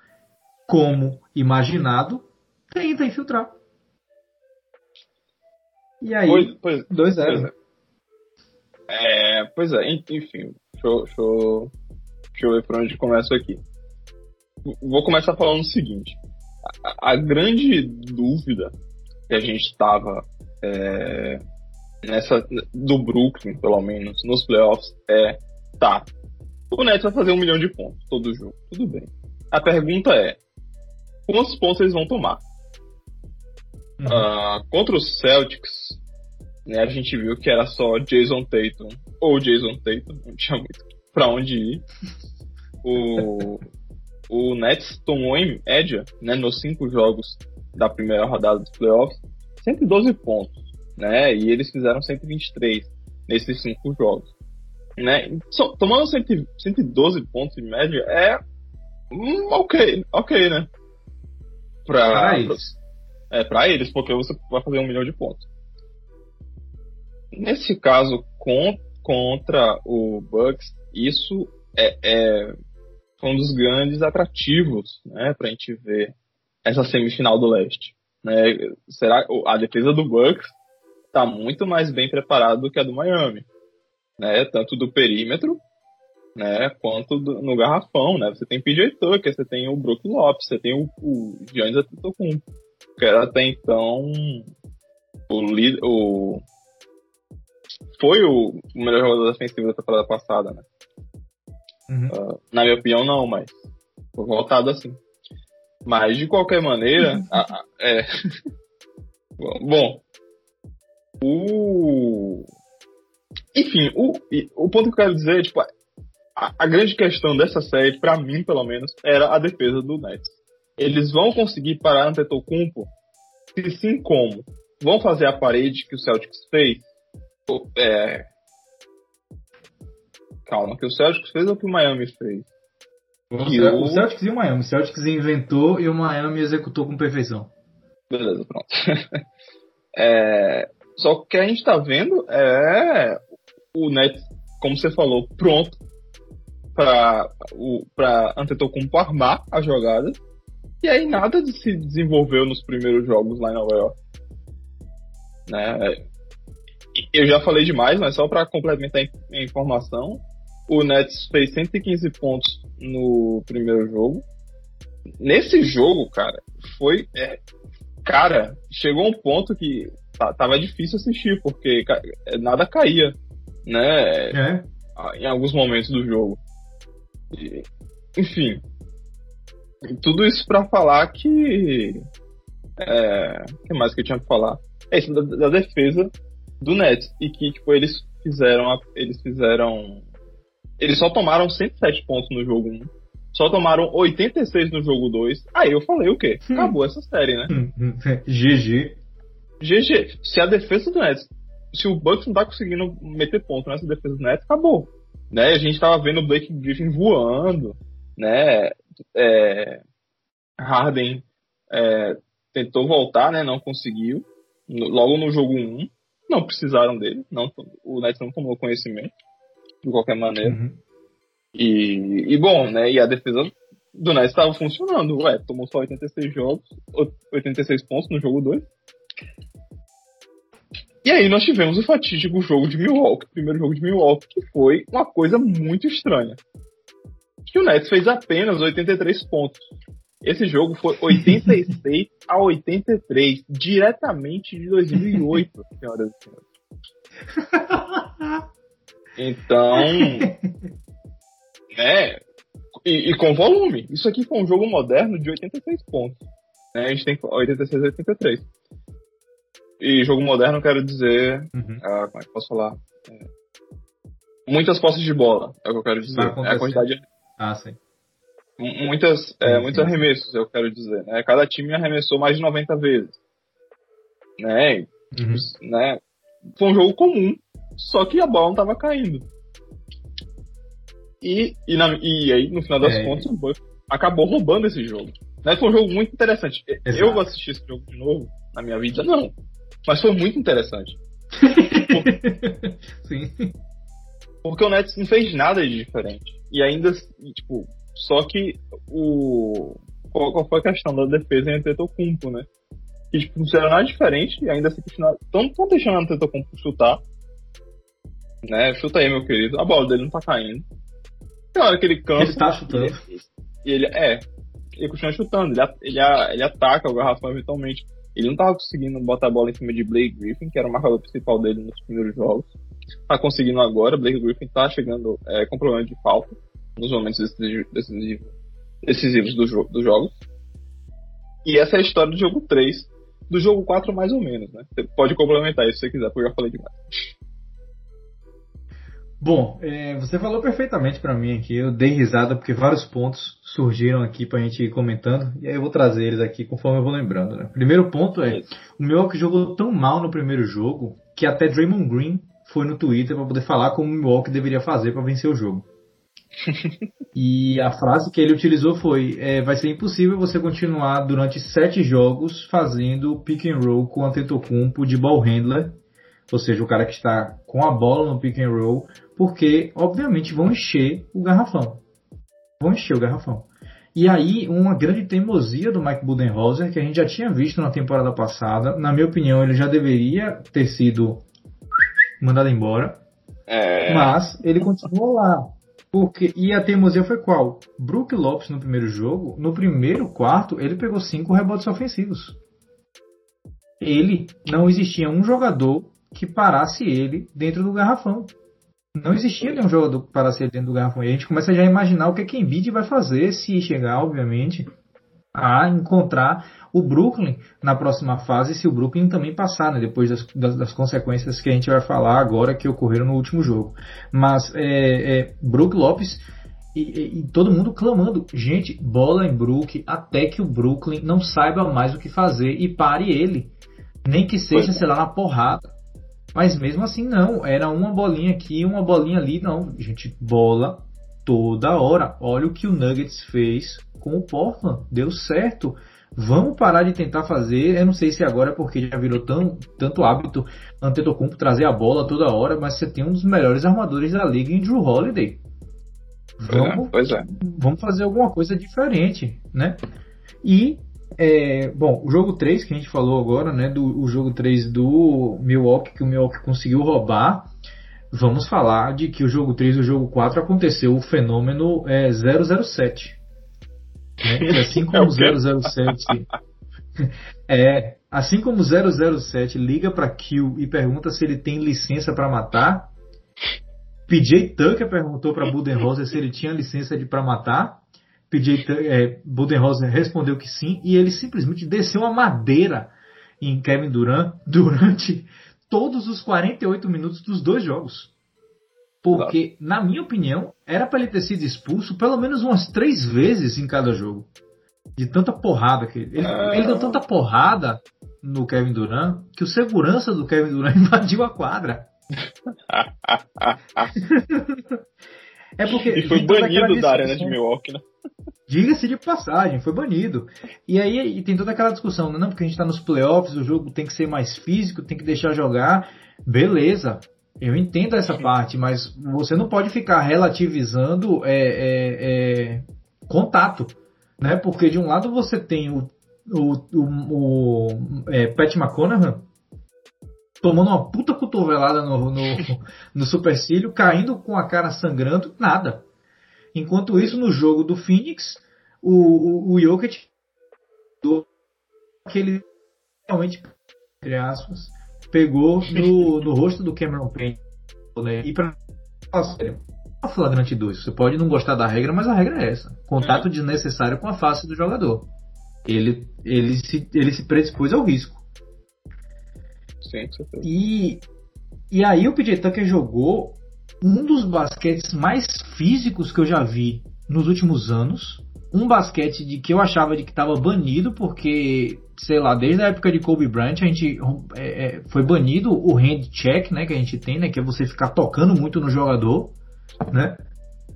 como imaginado, tenta infiltrar. E aí, 2-0. Né? É, pois é, enfim, deixa, deixa, deixa eu ver por onde começo aqui. Vou começar falando o seguinte: a, a grande dúvida que a gente estava é, nessa do Brooklyn, pelo menos, nos playoffs, é tá. O Nets vai fazer um milhão de pontos todo jogo, tudo bem. A pergunta é quantos pontos eles vão tomar? Uhum. Uh, contra os Celtics, né, a gente viu que era só Jason Tatum ou Jason Tatum, não tinha muito pra onde ir. O, o Nets tomou em média, né, nos cinco jogos da primeira rodada dos playoffs, 112 pontos, né, e eles fizeram 123 nesses cinco jogos. Né? So, tomando 100, 112 pontos em média é hum, ok, ok, né? Pra, pra eles. Pra, é, pra eles, porque você vai fazer um milhão de pontos. Nesse caso, com, contra o Bucks, isso é, é um dos grandes atrativos né, para a gente ver essa semifinal do leste. Né? Será a defesa do Bucks está muito mais bem preparada do que a do Miami, né? Tanto do perímetro, né? Quanto do, no garrafão, né? Você tem PJ Tucker, você tem o Brook Lopes, você tem o, o Giannis Antetokounmpo, que era até então o, o foi o, melhor jogador defensivo da temporada passada, né? Uhum. Uh, na minha opinião, não, mas foi voltado assim. Mas, de qualquer maneira, a, a, é... bom, o... Enfim, o, o ponto que eu quero dizer é, tipo, a, a grande questão dessa série, para mim, pelo menos, era a defesa do Nets. Eles vão conseguir parar Antetokounmpo? Se sim, como? Vão fazer a parede que o Celtics fez? É... Calma, que o Celtics fez ou que o Miami fez? O, o Celtics e o Miami. O Celtics inventou e o Miami executou com perfeição. Beleza, pronto. é... Só que a gente tá vendo é o Nets, como você falou, pronto o para Antetokounmpo armar a jogada. E aí nada de se desenvolveu nos primeiros jogos lá em Nova York. Né? eu já falei demais, mas só para complementar a informação, o Nets fez 115 pontos no primeiro jogo. Nesse jogo, cara, foi. É, cara, chegou um ponto que tava difícil assistir, porque nada caía, né? É. Em alguns momentos do jogo. E, enfim. Tudo isso para falar que. É, o que mais que eu tinha pra falar? É isso, da, da defesa do Nets e que tipo eles fizeram eles fizeram eles só tomaram 107 pontos no jogo 1. Só tomaram 86 no jogo 2. Aí eu falei o quê? Hum. Acabou essa série, né? GG. GG. Se a defesa do Nets, se o Bucks não tá conseguindo meter ponto nessa defesa do Nets, acabou. Né? A gente tava vendo o Blake Griffin voando, né? É, Harden é, tentou voltar, né? Não conseguiu. Logo no jogo 1 não precisaram dele, não, o Nets não tomou conhecimento, de qualquer maneira. Uhum. E, e, bom, né, e a defesa do Nets estava funcionando, ué, tomou só 86 jogos, 86 pontos no jogo 2. E aí nós tivemos o fatídico jogo de Milwaukee, o primeiro jogo de Milwaukee, que foi uma coisa muito estranha. Que o Nets fez apenas 83 pontos. Esse jogo foi 86 a 83, diretamente de 2008, senhoras e senhores. Então, né? E, e, com volume. Isso aqui foi um jogo moderno de 86 pontos. Né? A gente tem 86 a 83. E jogo moderno, quero dizer. Uhum. Ah, como é que posso falar? É, muitas posses de bola, é o que eu quero dizer. É a quantidade. Ah, sim Muitas, é, muitos arremessos, eu quero dizer. Né? Cada time arremessou mais de 90 vezes. Né? Uhum. né? Foi um jogo comum, só que a bola não estava caindo. E, e, na, e, aí, no final das é. contas, o Bucks acabou roubando esse jogo. Né? Foi um jogo muito interessante. Exato. Eu vou assistir esse jogo de novo na minha vida? Não. Mas foi muito interessante. Sim. Porque o Nets não fez nada de diferente. E ainda, tipo, só que o. Qual, qual foi a questão da defesa entre Tetocumpo, né? Que tipo, não fizeram nada diferente e ainda assim continuaram. Estão deixando o Tetocumpo chutar. Né? Chuta aí, meu querido. A bola dele não tá caindo. Tem hora que ele cansa. Ele tá chutando. E ele, é. Ele continua chutando. Ele, ele, ele ataca o garrafão eventualmente. Ele não tava conseguindo botar a bola em cima de Blake Griffin, que era o marcador principal dele nos primeiros jogos. Tá conseguindo agora. Blake Griffin tá chegando é, com problema de falta nos momentos decisivos, decisivos dos jogos. E essa é a história do jogo 3. Do jogo 4, mais ou menos, né? Você pode complementar isso se você quiser, porque eu já falei demais. Bom, é, você falou perfeitamente para mim aqui. Eu dei risada porque vários pontos surgiram aqui pra gente ir comentando. E aí eu vou trazer eles aqui conforme eu vou lembrando. Né? Primeiro ponto é: o Milwaukee jogou tão mal no primeiro jogo que até Draymond Green foi no Twitter para poder falar como o Milwaukee deveria fazer para vencer o jogo. e a frase que ele utilizou foi: é, vai ser impossível você continuar durante sete jogos fazendo pick and roll com Antetokounmpo de ball handler, ou seja, o cara que está com a bola no pick and roll, porque obviamente vão encher o garrafão, vão encher o garrafão. E aí, uma grande teimosia do Mike Budenholzer, que a gente já tinha visto na temporada passada. Na minha opinião, ele já deveria ter sido mandado embora. É... Mas ele continuou lá. Porque, e a teimosia foi qual? Brook Lopes no primeiro jogo, no primeiro quarto, ele pegou cinco rebotes ofensivos. Ele, não existia um jogador que parasse ele dentro do garrafão. Não existia nenhum jogador que parasse ele dentro do garrafão. E a gente começa já a imaginar o que, é que Embiid vai fazer se chegar, obviamente, a encontrar o Brooklyn na próxima fase, se o Brooklyn também passar, né, depois das, das, das, consequências que a gente vai falar agora que ocorreram no último jogo. Mas é, é, Brook Lopes e, e, e, todo mundo clamando, gente, bola em Brook até que o Brooklyn não saiba mais o que fazer e pare ele. Nem que seja, sei lá, na porrada. Mas mesmo assim não, era uma bolinha aqui, uma bolinha ali, não, gente, bola toda hora. Olha o que o Nuggets fez com o Portland, deu certo. Vamos parar de tentar fazer. Eu não sei se agora é porque já virou tão, tanto hábito Antetokounmpo trazer a bola toda hora, mas você tem um dos melhores armadores da liga em Drew Holiday. Vamos, pois é. vamos fazer alguma coisa diferente, né? E é, bom, o jogo 3 que a gente falou agora, né, do o jogo 3 do Milwaukee que o Milwaukee conseguiu roubar, vamos falar de que o jogo 3 e o jogo 4 aconteceu o fenômeno é, 007. Né? Assim como 007 é, assim como 007 liga para Kill e pergunta se ele tem licença para matar, PJ Tucker perguntou para Budenholzer se ele tinha licença de para matar. PJ é, Budenholzer respondeu que sim e ele simplesmente desceu uma madeira em Kevin Durant durante todos os 48 minutos dos dois jogos. Porque, na minha opinião, era para ele ter sido expulso pelo menos umas três vezes em cada jogo. De tanta porrada que ele. Ele, é... ele deu tanta porrada no Kevin Durant que o segurança do Kevin Durant invadiu a quadra. é porque. E foi banido da arena de Milwaukee, né? Diga-se de passagem, foi banido. E aí e tem toda aquela discussão, né? não, porque a gente está nos playoffs, o jogo tem que ser mais físico, tem que deixar jogar. Beleza, eu entendo essa parte, mas você não pode ficar relativizando é, é, é, contato, né? Porque de um lado você tem o, o, o, o é, Pat McConaughey tomando uma puta cotovelada no, no, no supercílio, caindo com a cara sangrando, nada. Enquanto isso, no jogo do Phoenix, o, o, o Jokic do aquele realmente entre aspas pegou no, no rosto do Cameron Payne né? e para sério a flagrante 2 você pode não gostar da regra mas a regra é essa. Contato desnecessário com a face do jogador. Ele ele se ele se predispôs ao risco. Sim, e e aí o PJ Tucker jogou um dos basquetes mais físicos que eu já vi nos últimos anos um basquete de que eu achava de que estava banido, porque, sei lá, desde a época de Kobe Bryant a gente é, é, foi banido o hand check, né, que a gente tem, né, que é você ficar tocando muito no jogador, né?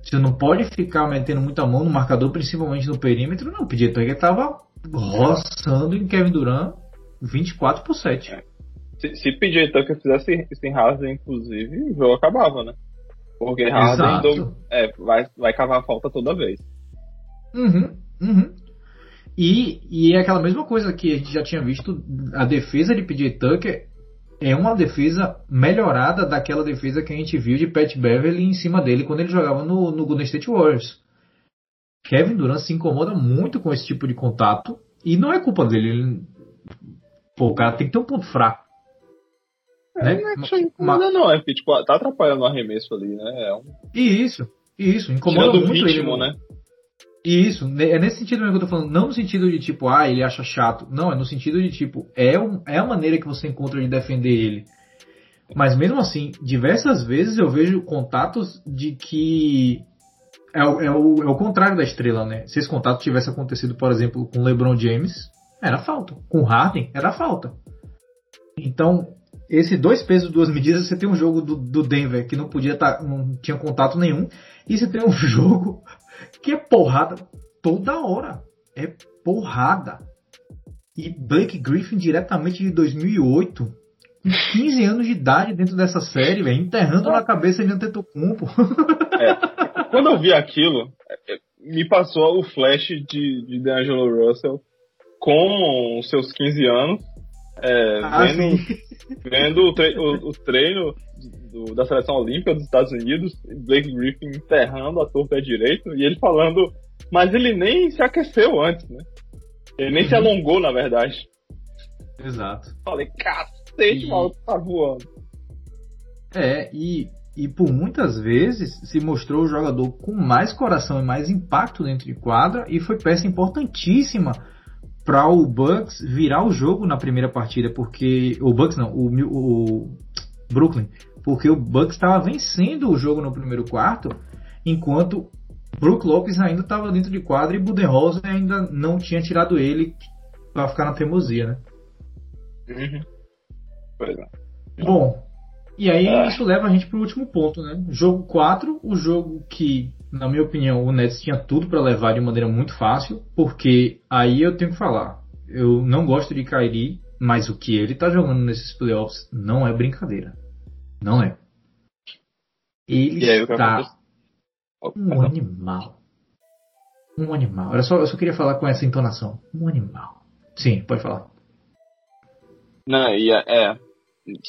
Você não pode ficar metendo muita mão no marcador, principalmente no perímetro. Não, o PJ Tucker estava roçando em Kevin Durant 24 por 7. É. Se, se PJ Tucker fizesse isso em Harden, inclusive, o jogo acabava, né? Porque Harden do, é, vai, vai cavar a falta toda vez. Uhum, uhum. E, e é aquela mesma coisa que a gente já tinha visto, a defesa de PJ Tucker é uma defesa melhorada daquela defesa que a gente viu de Pat Beverly em cima dele quando ele jogava no, no Golden State Warriors. Kevin Durant se incomoda muito com esse tipo de contato e não é culpa dele. Ele, pô, o cara tem que ter um ponto fraco. É, né? Não é que incomoda, não, é porque tipo, tá atrapalhando o arremesso ali, né? É um... E isso, isso, incomoda Tirando muito ritmo, ele. né? Isso, é nesse sentido mesmo que eu tô falando, não no sentido de tipo, ah, ele acha chato. Não, é no sentido de tipo, é, um, é a maneira que você encontra de defender ele. Mas mesmo assim, diversas vezes eu vejo contatos de que é o, é o, é o contrário da estrela, né? Se esse contato tivesse acontecido, por exemplo, com LeBron James, era falta. Com Harden, era falta. Então, esse dois pesos, duas medidas, você tem um jogo do, do Denver que não podia estar, tá, não tinha contato nenhum, e você tem um jogo que é porrada toda hora. É porrada. E Blake Griffin diretamente de 2008, com 15 anos de idade dentro dessa série, véio, enterrando na cabeça de Antetokounmpo. É. Quando eu vi aquilo, é, me passou o flash de, de D'Angelo Russell com seus 15 anos, é, ah, vendo, vendo o, tre o, o treino do, da seleção olímpica dos Estados Unidos, Blake Griffin enterrando a torta direito e ele falando, mas ele nem se aqueceu antes, né? Ele nem uhum. se alongou, na verdade. Exato. Falei, cacete, e... maluco tá voando. É, e, e por muitas vezes se mostrou o jogador com mais coração e mais impacto dentro de quadra e foi peça importantíssima para o Bucks virar o jogo na primeira partida, porque o Bucks não, o, o Brooklyn porque o Bucks estava vencendo o jogo no primeiro quarto, enquanto Brook Lopes ainda estava dentro de quadra e Budenholzer ainda não tinha tirado ele para ficar na teimosia, né? Uhum. Pois é. Bom, e aí ah. isso leva a gente para o último ponto, né? Jogo 4, o jogo que, na minha opinião, o Nets tinha tudo para levar de maneira muito fácil, porque aí eu tenho que falar, eu não gosto de Kyrie, mas o que ele está jogando nesses playoffs não é brincadeira. Não é. Ele aí, está um animal. Um animal. Eu só, eu só queria falar com essa entonação. Um animal. Sim, pode falar. Não, e é, é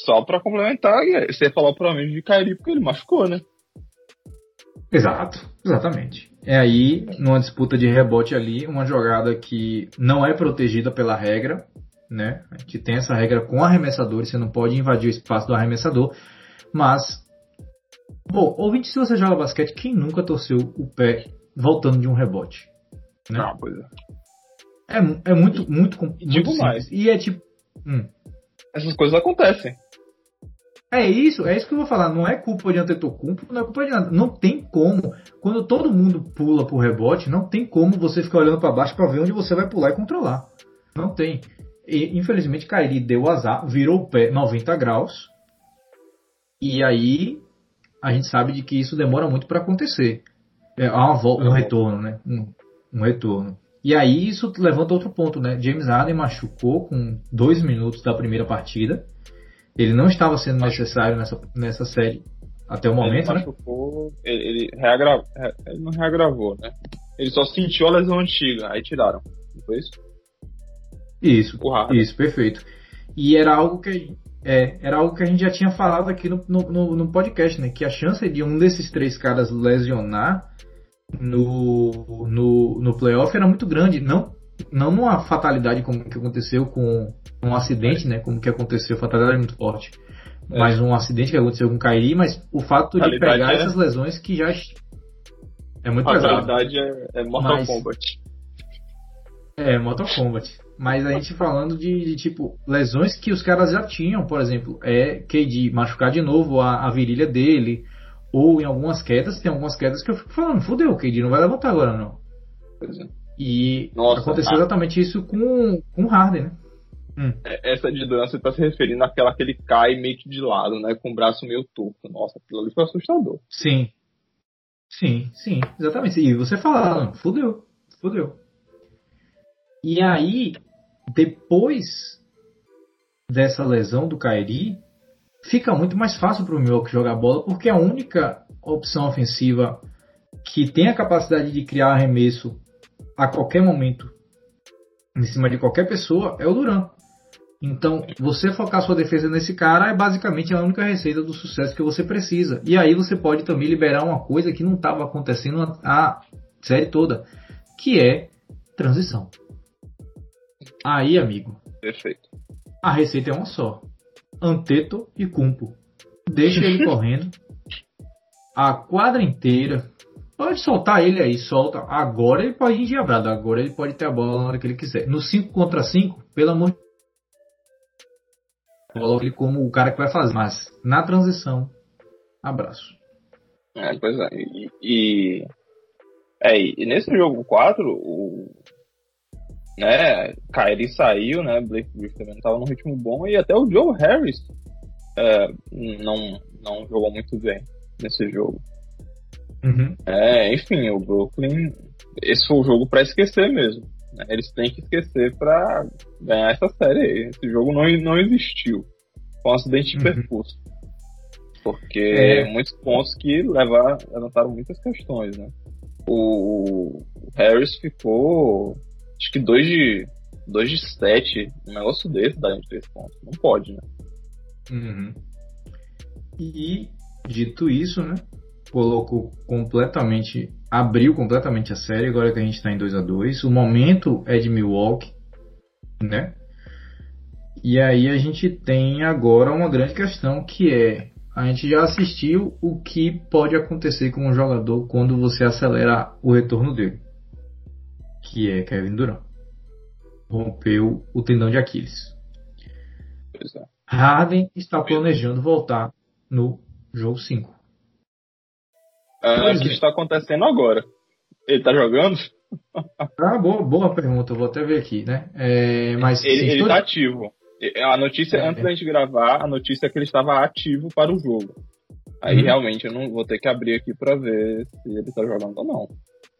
só para complementar, você falou provavelmente de Kairi porque ele machucou, né? Exato, exatamente. É aí, numa disputa de rebote ali, uma jogada que não é protegida pela regra, né? A gente tem essa regra com arremessadores, você não pode invadir o espaço do arremessador. Mas, bom, ouvinte, se você joga basquete, quem nunca torceu o pé voltando de um rebote? Né? Não, pois é. É, é muito, muito, muito Digo simples. mais. E é tipo. Hum. Essas coisas acontecem. É isso, é isso que eu vou falar. Não é culpa de Antetokounmpo, não é culpa de nada. Não tem como. Quando todo mundo pula pro rebote, não tem como você ficar olhando para baixo para ver onde você vai pular e controlar. Não tem. E, infelizmente, Kairi deu azar, virou o pé 90 graus e aí a gente sabe de que isso demora muito para acontecer. É, uma volta, um retorno, né? Um, um, retorno. E aí isso levanta outro ponto, né? James Harden machucou com dois minutos da primeira partida. Ele não estava sendo necessário nessa, nessa série até o momento, ele né? machucou, né? Ele, ele, reagravou, ele não reagravou, né? Ele só sentiu a lesão antiga, aí tiraram. Não foi isso? Isso, isso, perfeito. E era algo que é, era algo que a gente já tinha falado aqui no, no, no, podcast, né? Que a chance de um desses três caras lesionar no, no, no playoff era muito grande. Não, não numa fatalidade como que aconteceu com um acidente, né? Como que aconteceu, fatalidade é muito forte. É. Mas um acidente que aconteceu com o Kairi, mas o fato de pegar é... essas lesões que já é muito pesado. Fatalidade é, é Mortal mas... Kombat. É, Mortal Kombat. Mas a gente falando de, de, tipo lesões que os caras já tinham, por exemplo, é KD machucar de novo a, a virilha dele, ou em algumas quedas, tem algumas quedas que eu fico falando, fudeu, o KD não vai levantar agora não. Pois é. E Nossa, aconteceu ah. exatamente isso com, com o Harden, né? Hum. É, essa de dança está se referindo àquela que ele cai meio que de lado, né? Com o braço meio torto. Nossa, aquilo ali foi assustador. Sim. Sim, sim, exatamente. E você fala, fudeu, fudeu. E aí, depois dessa lesão do Kairi, fica muito mais fácil para o Milwaukee jogar bola, porque a única opção ofensiva que tem a capacidade de criar arremesso a qualquer momento em cima de qualquer pessoa é o Duran. Então, você focar sua defesa nesse cara é basicamente a única receita do sucesso que você precisa. E aí você pode também liberar uma coisa que não estava acontecendo a série toda, que é transição. Aí, amigo. Perfeito. A receita é uma só. Anteto e Cumpo. Deixa ele correndo a quadra inteira. Pode soltar ele aí, solta. Agora ele pode ir endiabrado. Agora ele pode ter a bola na hora que ele quiser. No 5 contra 5, pelo amor de Coloque ele como o cara que vai fazer. Mas na transição, abraço. É, pois é. E, e, é, e nesse jogo 4, o né, Kyrie saiu, né, Blake Griffin também estava num ritmo bom e até o Joe Harris é, não, não jogou muito bem nesse jogo. Uhum. É, enfim, o Brooklyn, esse foi o jogo para esquecer mesmo. Né? Eles têm que esquecer para ganhar essa série. Esse jogo não, não existiu. Foi um acidente de uhum. percurso. Porque é. muitos pontos que levar, levantaram muitas questões, né? O, o Harris ficou, acho que 2 de, dois de 7, um negócio desse dá de 3 pontos. Não pode, né? Uhum. E, dito isso, né? Colocou completamente, abriu completamente a série, agora que a gente está em 2 a 2 O momento é de Milwaukee, né? E aí a gente tem agora uma grande questão que é a gente já assistiu o que pode acontecer com um jogador quando você acelera o retorno dele, que é Kevin Durant. Rompeu o tendão de Aquiles. É. Harden está planejando voltar no jogo 5. O que está acontecendo agora? Ele está jogando? Ah, boa, boa pergunta, vou até ver aqui, né? É, mas ele, está todo... Tá ativo. A notícia, é, antes é. da gente gravar, a notícia é que ele estava ativo para o jogo. Aí hum. realmente eu não vou ter que abrir aqui para ver se ele está jogando ou não.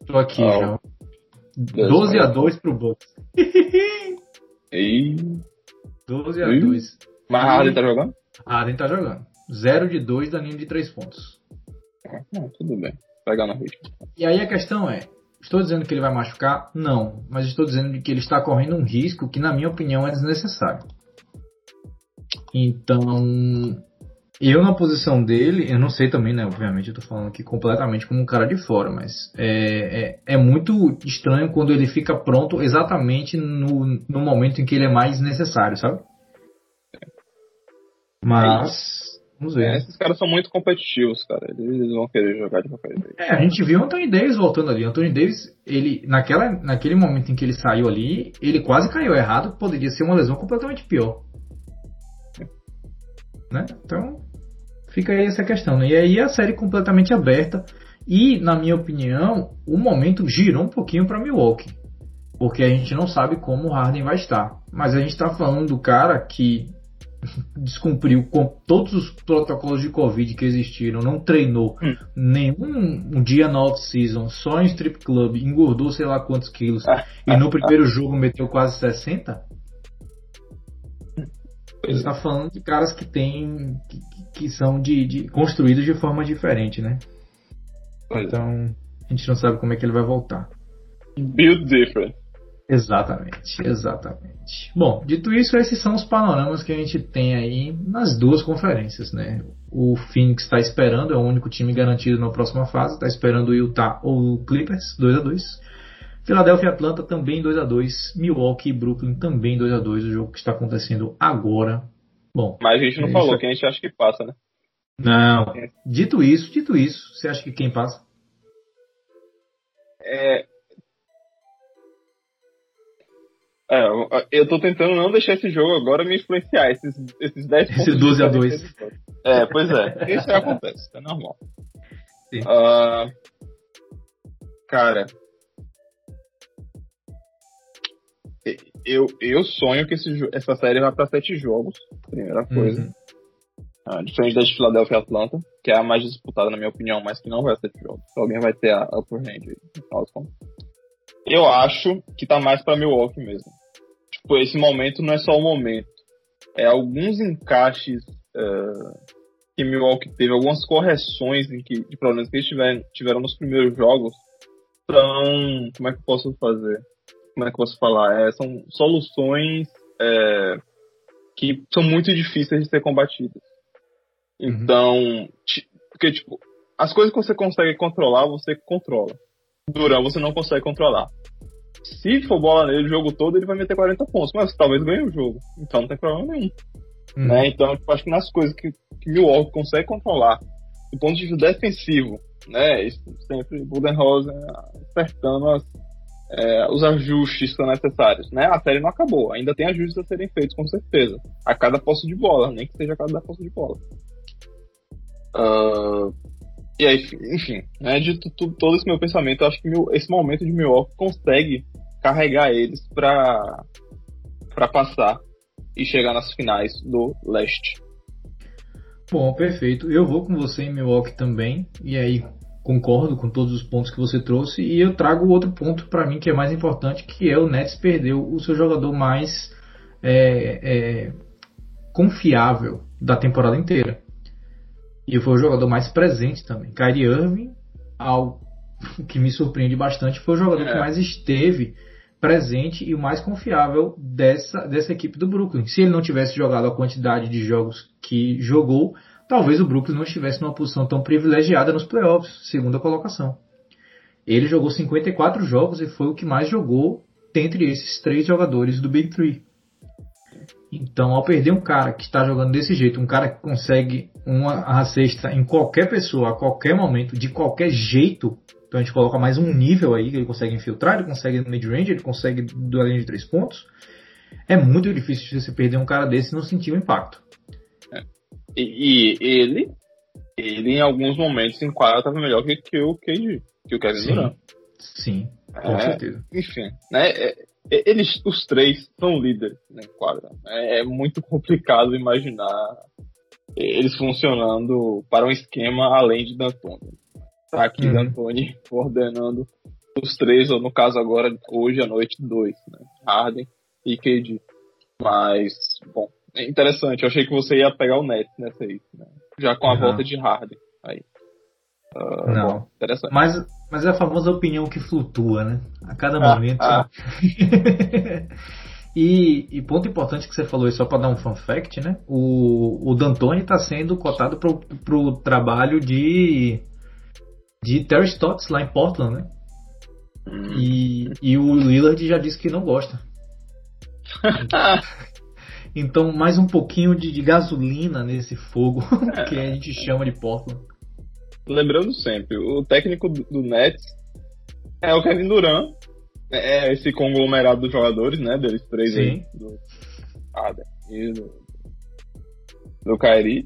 Tô aqui oh. já. 12 a 2 pro Bucks. e... 12 a 2. Mas Harden tá jogando? Harden tá jogando. 0 de 2 da linha de 3 pontos. Não, tudo bem. Pegar na ritmo. E aí a questão é, estou dizendo que ele vai machucar? Não. Mas estou dizendo que ele está correndo um risco que, na minha opinião, é desnecessário. Então, eu na posição dele, eu não sei também, né? Obviamente, eu tô falando aqui completamente como um cara de fora, mas é, é, é muito estranho quando ele fica pronto exatamente no, no momento em que ele é mais necessário, sabe? Mas. Vamos ver. É, esses caras são muito competitivos, cara. Eles vão querer jogar de qualquer jeito. É, a gente viu o Anthony Davis voltando ali. O Anthony Davis, ele, naquela, naquele momento em que ele saiu ali, ele quase caiu errado. Poderia ser uma lesão completamente pior. Né? Então, fica aí essa questão. Né? E aí a série completamente aberta. E, na minha opinião, o momento girou um pouquinho para Milwaukee. Porque a gente não sabe como o Harden vai estar. Mas a gente está falando do cara que descumpriu com todos os protocolos de Covid que existiram, não treinou hum. nenhum um dia na off-season, só em strip club, engordou sei lá quantos quilos ah, e ah, no primeiro ah, jogo meteu quase 60. Ele está falando de caras que tem que, que são de, de, construídos de forma diferente, né? Então a gente não sabe como é que ele vai voltar. Build different. Exatamente, exatamente. Bom, dito isso, esses são os panoramas que a gente tem aí nas duas conferências, né? O Phoenix está esperando, é o único time garantido na próxima fase, está esperando o Utah ou o Clippers, 2 a 2 Philadelphia e Atlanta também 2 a 2 Milwaukee e Brooklyn também 2 a 2 o jogo que está acontecendo agora. Bom, mas a gente não é falou quem a gente acha que passa, né? Não. Dito isso, dito isso, você acha que quem passa? É, é, eu tô tentando não deixar esse jogo agora me influenciar, esses, esses 10 pontos. Esse 12 a 2. É, pois é. Isso acontece, é normal. Uh, cara, eu, eu sonho que esse, essa série vá para sete jogos, primeira coisa. Uhum. Uh, diferente da de Philadelphia e Atlanta, que é a mais disputada, na minha opinião, mas que não vai ser jogos. Alguém vai ter a upper hand aí, Eu acho que tá mais pra Milwaukee mesmo. Tipo, esse momento não é só o momento. É alguns encaixes uh, que Milwaukee teve, algumas correções em que, de problemas que eles tiveram, tiveram nos primeiros jogos, são. Como é que eu posso fazer? Como é que eu posso falar? É, são soluções é, que são muito difíceis de ser combatidas. Uhum. Então, uhum. porque, tipo, as coisas que você consegue controlar, você controla. Durão você não consegue controlar. Se for bola nele o jogo todo, ele vai meter 40 pontos, mas talvez ganhe o jogo. Então não tem problema nenhum. Uhum. Né? Então, eu tipo, acho que nas coisas que, que Milwaukee consegue controlar, do ponto de vista defensivo, né? Isso sempre Budenholzer acertando as, é, os ajustes que são necessários, né? A série não acabou, ainda tem ajustes a serem feitos, com certeza. A cada posse de bola, nem que seja a cada posse de bola. Uh, e aí, enfim, né, de todo esse meu pensamento, eu acho que meu, esse momento de Milwaukee consegue carregar eles para para passar e chegar nas finais do leste. Bom, perfeito. Eu vou com você em Milwaukee também, e aí concordo com todos os pontos que você trouxe, e eu trago outro ponto para mim que é mais importante, que é o Nets perdeu o seu jogador mais é, é, confiável da temporada inteira. E foi o jogador mais presente também. Kyrie Irving, ao que me surpreende bastante, foi o jogador é. que mais esteve presente e o mais confiável dessa, dessa equipe do Brooklyn. Se ele não tivesse jogado a quantidade de jogos que jogou, talvez o Brooklyn não estivesse numa posição tão privilegiada nos playoffs, segunda colocação. Ele jogou 54 jogos e foi o que mais jogou dentre esses três jogadores do Big Three. Então, ao perder um cara que está jogando desse jeito, um cara que consegue uma cesta em qualquer pessoa, a qualquer momento, de qualquer jeito, então a gente coloca mais um nível aí, que ele consegue infiltrar, ele consegue mid-range, ele consegue do além de três pontos. É muito difícil você perder um cara desse e não sentir o impacto. É. E, e, ele, ele em alguns momentos em quadra estava melhor que, que o KD, que o Kevin Sim. Durant. Sim, com é, certeza. Enfim, né? É, eles, os três, são líderes na né, quadra. É, é muito complicado imaginar eles funcionando para um esquema além de D'Antoni. Tá aqui uhum. D'Antoni coordenando os três, ou no caso agora, hoje à noite, dois, né? Harden e KD. Mas, bom, é interessante. Eu achei que você ia pegar o Net nessa aí, né? Já com a uhum. volta de Harden. Uh, Não. Bom, interessante. Mas, mas é a famosa opinião que flutua, né? A cada ah, momento. Ah. e, e, ponto importante que você falou, só para dar um fun fact, né? O, o D'Antoni está sendo cotado pro, pro trabalho de de Terry Stotts lá em Portland, né? Hum. E, e o Lillard já disse que não gosta. então, mais um pouquinho de, de gasolina nesse fogo que a gente chama de Portland lembrando sempre, o técnico do Nets é o Kevin Durant, é, é esse conglomerado dos jogadores, né, deles três Sim. aí, do Adam e do, do Kyrie.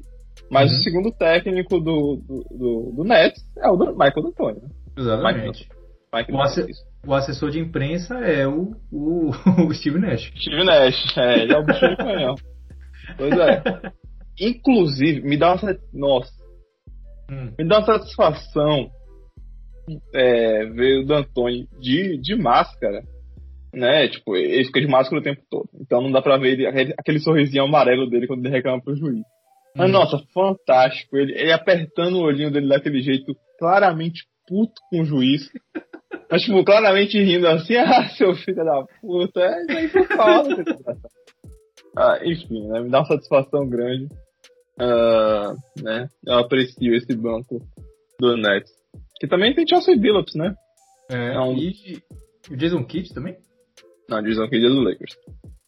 Mas uhum. o segundo técnico do, do, do, do, Nets é o do Michael D'Antoni. Né? Exatamente. Michael, o, asse, o, assessor de imprensa é o, o, o Steve Nash. Steve Nash, é, ele é o bicho de canhão. Pois é. Inclusive, me dá uma. Nossa, Hum. Me dá uma satisfação é, ver o D'Antoni de, de máscara, né? Tipo, ele fica de máscara o tempo todo. Então não dá pra ver ele, aquele, sorrisinho amarelo dele quando ele reclama pro juiz. Mas, hum. nossa, fantástico. Ele, ele apertando o olhinho dele daquele jeito, claramente puto com o juiz. Mas, tipo, claramente rindo assim, ah, seu filho da puta, é isso aí que eu falo. ah, enfim, né? Me dá uma satisfação grande. Uh, né? Eu aprecio esse banco do Nets. Que também tem Chelsea Billups, né? É, é um... E o Jason Kidd também? Não, o Jason Kidd é do Lakers.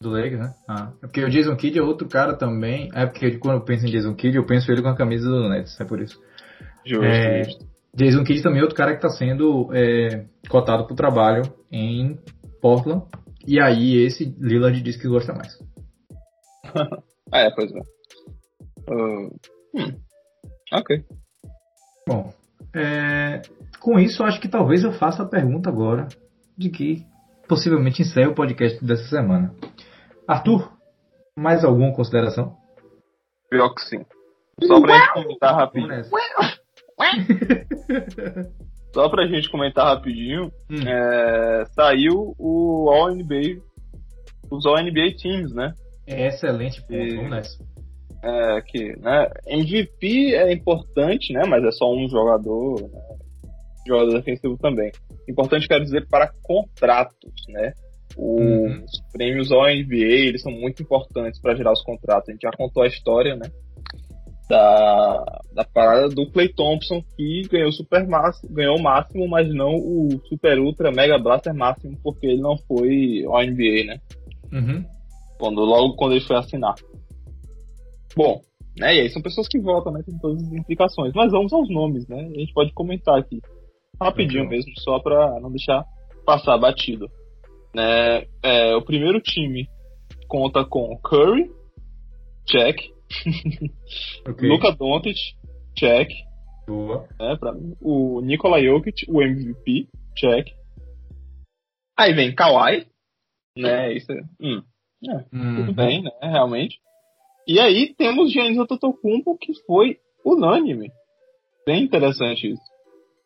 Do Lakers, né? Ah, é porque o Jason Kidd é outro cara também. É porque quando eu penso em Jason Kidd, eu penso ele com a camisa do Nets, é por isso. Justo, é, justo. Jason Kidd também é outro cara que está sendo é, cotado para o trabalho em Portland. E aí esse Lillard diz que gosta mais. é, pois é. Uh, hum. Ok. Bom, é, com isso acho que talvez eu faça a pergunta agora de que possivelmente encerre o podcast dessa semana. Arthur, mais alguma consideração? Pior que sim. Só pra gente comentar rapidinho. Só pra gente comentar rapidinho, hum. é, saiu o All NBA, os All NBA Teams, né? É excelente ponto, e, vamos nessa. É, que, né, MVP é importante, né? Mas é só um jogador, né, jogador defensivo também. Importante, quero dizer, para contratos, né? Uhum. Os prêmios All NBA, eles são muito importantes para gerar os contratos. A gente já contou a história, né? da, da parada do Clay Thompson, que ganhou super máximo, ganhou o máximo, mas não o super ultra mega blaster máximo, porque ele não foi ao NBA, né? Uhum. Quando, logo quando ele foi assinar. Bom, né? E aí são pessoas que votam, né? Tem todas as implicações. Mas vamos aos nomes, né? A gente pode comentar aqui. Rapidinho uhum. mesmo, só pra não deixar passar batido. Né? É, o primeiro time conta com Curry, check. Okay. Luka Doncic, check. Boa. É, pra mim. O Nikola Jokic, o MVP, check. Aí vem Kawhi, né? Isso é, hum, é uhum. tudo bem, né? Realmente. E aí temos Giannis Antetokounmpo, que foi unânime. Bem interessante isso.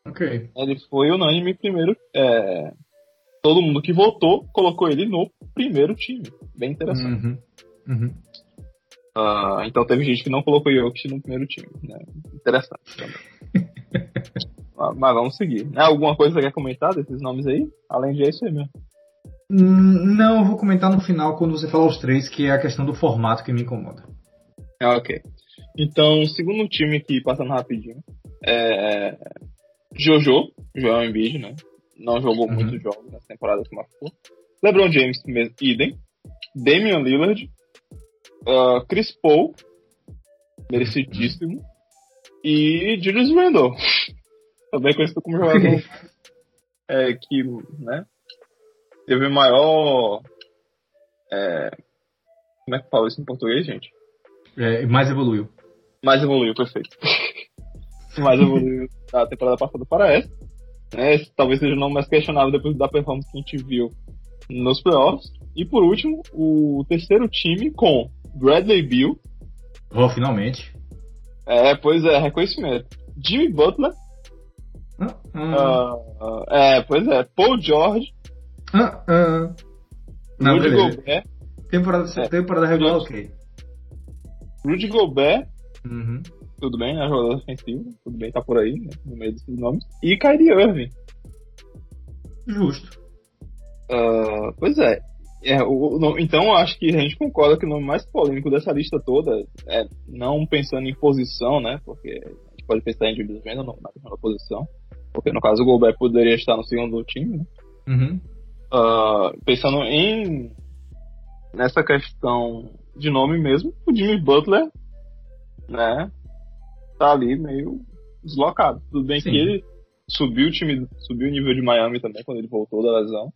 Ok. Ele foi unânime primeiro. É, todo mundo que votou colocou ele no primeiro time. Bem interessante. Uhum. Uhum. Uh, então teve gente que não colocou Jokic no primeiro time. Né? Interessante também. Ah, mas vamos seguir. Né? Alguma coisa que você quer comentar desses nomes aí? Além de isso aí mesmo. Hum, não, eu vou comentar no final quando você falar os três, que é a questão do formato que me incomoda. Ah, ok. Então, segundo time aqui, passando rapidinho, é Jojo, Joel Embiid, né? Não jogou uhum. muitos jogos nessa temporada que marcou. LeBron James, idem. Damian Lillard, uh, Chris Paul, merecidíssimo, e Julius Randle, também conhecido como jogador é, que, né, teve maior, é, como é que fala isso em português, gente? É, mais evoluiu. Mais evoluiu, perfeito. mais evoluiu da temporada passada para essa. Né, talvez seja o nome mais questionável depois da performance que a gente viu nos playoffs. E por último, o terceiro time com Bradley Bill. Oh, finalmente. É, pois é, reconhecimento. Jimmy Butler. Uh, uh. é, pois é. Paul George. Uh, Não, Rudy Gobert. Temporada, é. temporada regular, ok. Rudy Gobert. Uhum. Tudo bem, né? Jogador defensivo. Tudo bem, tá por aí, né? No meio desses nomes. E Kyrie Irving. Justo. Uh, pois é. É, o, o, então eu acho que a gente concorda que o nome mais polêmico dessa lista toda é não pensando em posição, né? Porque a gente pode pensar individualmente na questão da posição. Porque no caso o Gobert poderia estar no segundo time, né? Uhum. Uh, pensando em nessa questão de nome mesmo, o Jimmy Butler, né? Tá ali meio deslocado. Tudo bem Sim. que ele subiu o time, subiu o nível de Miami também quando ele voltou da lesão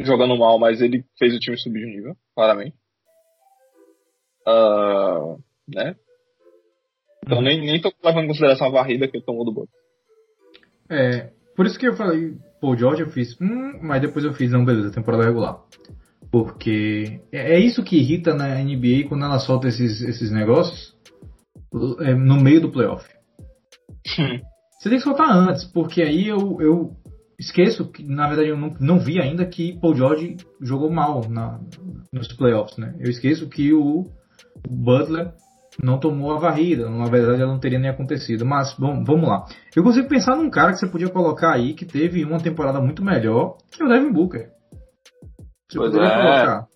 jogando mal, mas ele fez o time subir de nível, claramente. Uh, né? Então uhum. nem, nem tô levando em consideração a varrida que ele tomou do Bucks. É, por isso que eu falei, pô, George eu fiz, hum, mas depois eu fiz, não, beleza, temporada regular. Porque é, é isso que irrita na NBA quando ela solta esses, esses negócios é, no meio do playoff. Você tem que soltar antes, porque aí eu, eu esqueço que, na verdade, eu não, não vi ainda que Paul George jogou mal na, nos playoffs, né? Eu esqueço que o Butler não tomou a varrida. Na verdade, ela não teria nem acontecido. Mas, bom, vamos lá. Eu consigo pensar num cara que você podia colocar aí que teve uma temporada muito melhor que o Devin Booker. Você pois poderia é. colocar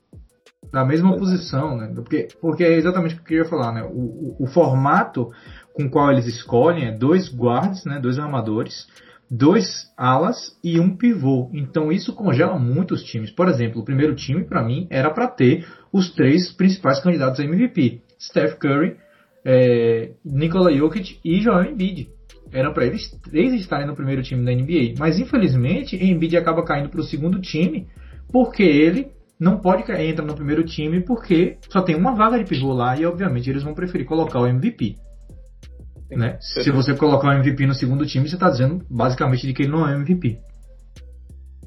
na mesma pois posição, né? Porque, porque é exatamente o que eu queria falar, né? O, o, o formato com o qual eles escolhem é dois guards, né? Dois armadores dois alas e um pivô. Então isso congela muito os times. Por exemplo, o primeiro time para mim era para ter os três principais candidatos a MVP: Steph Curry, é, Nikola Jokic e Joel Embiid. Eram para eles três estarem no primeiro time da NBA. Mas infelizmente Embiid acaba caindo para o segundo time porque ele não pode entrar no primeiro time porque só tem uma vaga de pivô lá e obviamente eles vão preferir colocar o MVP. Né? Se você colocar o MVP no segundo time, você está dizendo basicamente de que ele não é MVP.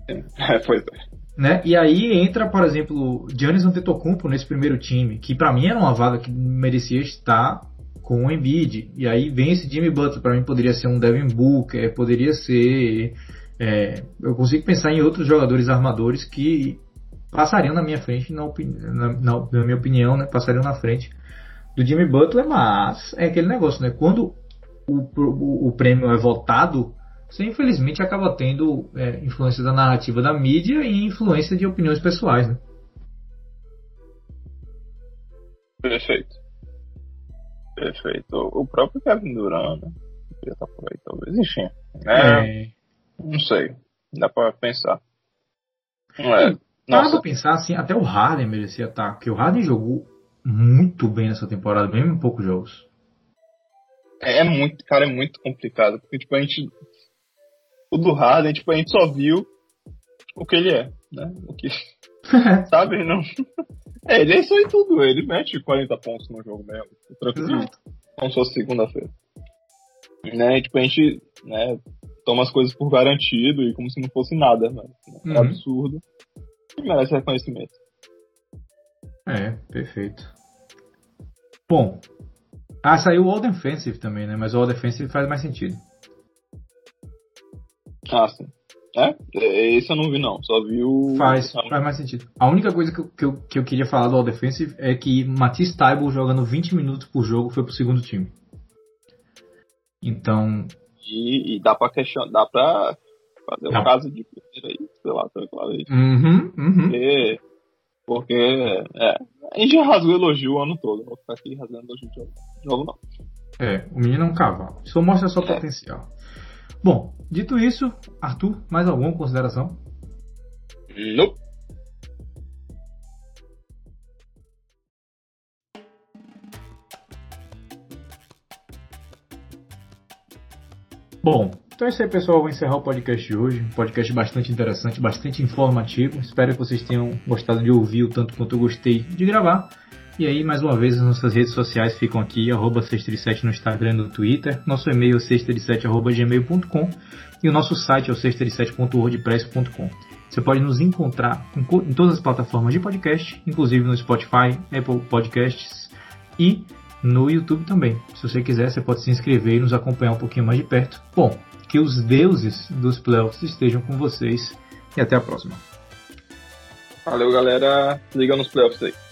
É, pois é. Né? E aí entra, por exemplo, Giannis Antetokounmpo nesse primeiro time, que para mim era uma vaga que merecia estar com o Embiid. E aí vem esse Jimmy Butler, para mim poderia ser um Devin Booker, poderia ser... É, eu consigo pensar em outros jogadores armadores que passariam na minha frente, na, na, na, na minha opinião, né, passariam na frente do Jimmy Butler, mas é aquele negócio, né? Quando o, o, o prêmio é votado, você infelizmente acaba tendo é, influência da narrativa da mídia e influência de opiniões pessoais, né? Perfeito. Perfeito. O próprio Kevin Durant, né? Podia estar por aí, talvez. Enfim. É, é. Não sei. Dá pra pensar. Não é. Dá pra pensar assim, até o Harden merecia estar, porque o Harden jogou muito bem nessa temporada, mesmo em poucos jogos. É, é muito, cara, é muito complicado, porque tipo, a gente. O do Harden, tipo, a gente só viu o que ele é, né? O que. sabe? Não. É, ele é isso aí tudo, ele mete 40 pontos no jogo mesmo. Tranquilo. Como se fosse segunda-feira. Né? Tipo, a gente né, toma as coisas por garantido e como se não fosse nada, né? É uhum. absurdo. E merece reconhecimento. É, perfeito. Bom. Ah, saiu o All Defensive também, né? Mas o All Defensive faz mais sentido. Ah, sim. É? é? Esse eu não vi, não. Só vi o. Faz, faz mais sentido. A única coisa que eu, que eu, que eu queria falar do All Defensive é que Matisse Taibo jogando 20 minutos por jogo foi pro segundo time. Então. E, e dá pra questionar, dá pra fazer um caso de aí, sei lá, tranquilamente. Uhum, uhum. Porque porque, é, a gente já rasgou elogio o ano todo. Vou ficar aqui rasgando elogio de novo, não. É, o menino é um cavalo. Isso mostra seu é. potencial. Bom, dito isso, Arthur, mais alguma consideração? Não. Bom, então é isso aí, pessoal. Eu vou encerrar o podcast de hoje. Um podcast bastante interessante, bastante informativo. Espero que vocês tenham gostado de ouvir o tanto quanto eu gostei de gravar. E aí, mais uma vez, as nossas redes sociais ficam aqui, arroba 637 no Instagram e no Twitter. Nosso e-mail é 637.gmail.com e o nosso site é o 637.wordpress.com. Você pode nos encontrar em todas as plataformas de podcast, inclusive no Spotify, Apple Podcasts e no YouTube também. Se você quiser, você pode se inscrever e nos acompanhar um pouquinho mais de perto. Bom, que os deuses dos playoffs estejam com vocês e até a próxima. Valeu, galera. Liga nos playoffs aí.